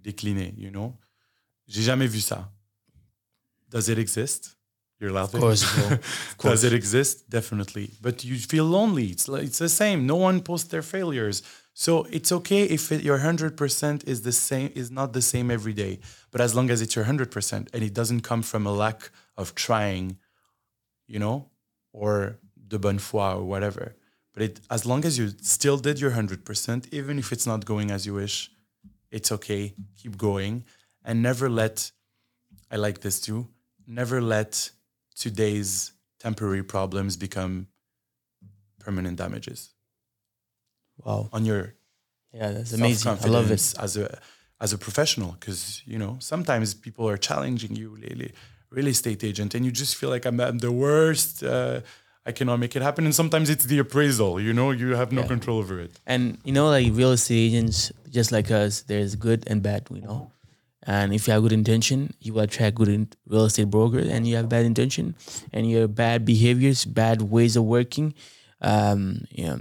décliné, you know. J'ai jamais vu ça. Does it exist? You're laughing. course. Of course. Does it exist? Definitely. But you feel lonely. It's like, it's the same. No one posts their failures. So it's okay if it, your 100% is the same is not the same every day. But as long as it's your 100% and it doesn't come from a lack of trying, you know, or de bonne foi or whatever. But it, as long as you still did your 100%, even if it's not going as you wish, it's okay. Keep going and never let, I like this too, never let today's temporary problems become permanent damages Wow. on your Yeah, that's amazing. I love it. as a as a professional because you know sometimes people are challenging you really real estate agent and you just feel like i'm, I'm the worst uh, i cannot make it happen and sometimes it's the appraisal you know you have no Yeah. control over it And you know, like real estate agents, just like us, there's good and bad. You know, and if you have good intention, you will attract good in- real estate brokers, and you have bad intention, and your bad behaviors, bad ways of working. Um, you know,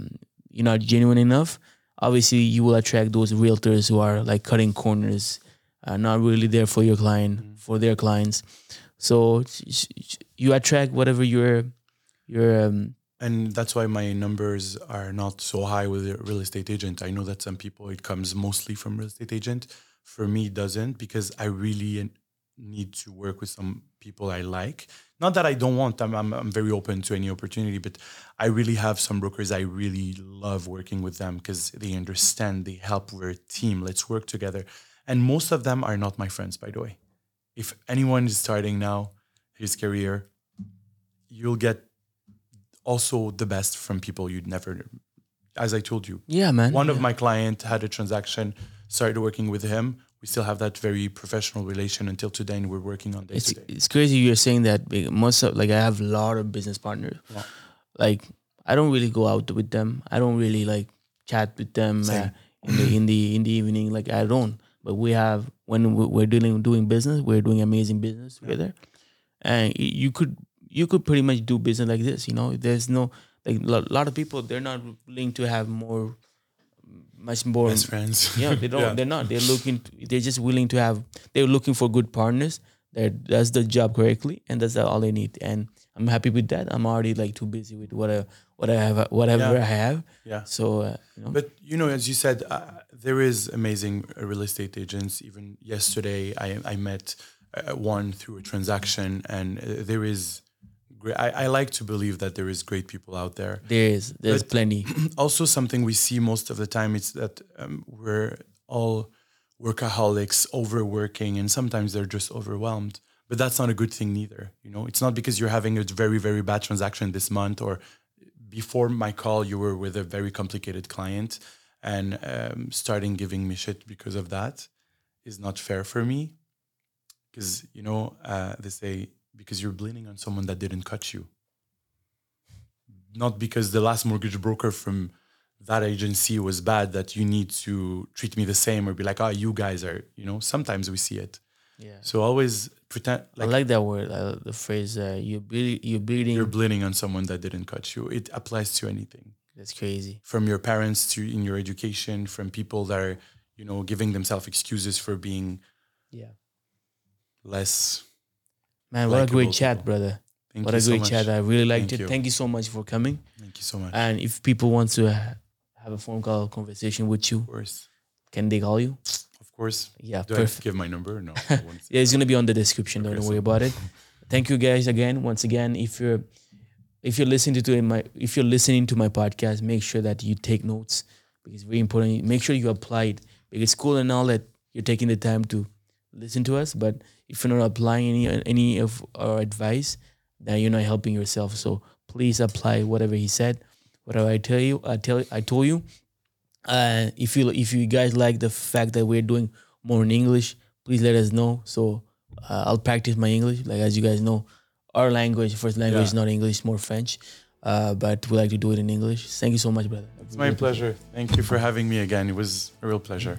you're not genuine enough. Obviously, you will attract those realtors who are like cutting corners, uh, not really there for your client, for their clients. So you attract whatever your your um, and that's why my numbers are not so high with real estate agent i know that some people it comes mostly from real estate agent for me it doesn't because i really need to work with some people I like. Not that I don't want. I'm, I'm I'm very open to any opportunity, but I really have some brokers I really love working with them because they understand, they help. We're a team. Let's work together. And most of them are not my friends, by the way. If anyone is starting now his career, you'll get also the best from people you'd never as I told you. Yeah, man. One of my client had a transaction, started working with him. We still have that very professional relation until today, and we're working on day it's to day. it's crazy you're saying that most of like I have a lot of business partners. Yeah. Like I don't really go out with them. I don't really like chat with them uh, in the in the in the evening. Like I don't. But we have when we- we're doing doing business, we're doing amazing business together, and you could you could pretty much do business like this. You know, there's no like a lot of people they're not willing to have more much more Best friends. yeah they don't Yeah. they're not they're looking they're just willing to have they're looking for good partners that does the job correctly and that's all they need and i'm happy with that i'm already like too busy with whatever what i have whatever Yeah. i have Yeah. so uh, you know But you know, as you said, uh, there is amazing real estate agents. Even yesterday, I I met uh, one through a transaction, and uh, there is. Great, I, I like to believe that there is great people out there. there is there's But- plenty. also something we see most of the time is that um, we're all workaholics overworking and sometimes they're just overwhelmed. But that's not a good thing neither you know? It's not because you're having a very very bad transaction this month or before my call you were with a very complicated client and um, starting giving me shit because of that is not fair for me. Because you know uh, they say because you're bleeding on someone that didn't cut you not because the last mortgage broker from that agency was bad that you need to treat me the same or be like, oh, you guys are, you know, sometimes we see it. yeah So always pretend i like, like that word uh, the phrase uh, you're ble- you're bleeding you're bleeding on someone that didn't cut you. It applies to anything that's crazy from your parents to in your education, from people that are, you know, giving themselves excuses for being yeah less. Man what a great chat people. brother Thank what you a so great much. chat i really liked Thank it you. thank you so much for coming Thank you so much. and if people want to have a phone call conversation with you of course. can they call you Of course. yeah Do I have to give my number? No. Yeah, it's gonna be on the description. Don't Okay, worry so- about it. Thank you guys again. Once again, if you're if you're listening to my if you're listening to my podcast, make sure that you take notes because it's very important. Make sure you apply it because it's cool and all that you're taking the time to listen to us, but if you're not applying any any of our advice, then you're not helping yourself. So please apply whatever he said, whatever I tell you. I tell I told you. Uh, if you if you guys like the fact that we're doing more in English, please let us know. So uh, I'll practice my English. Like as you guys know, our language, first language, is not English, more French. Uh, but we like to do it in English. Thank you so much, brother. It's my pleasure. Thank you for having me again. It was a real pleasure.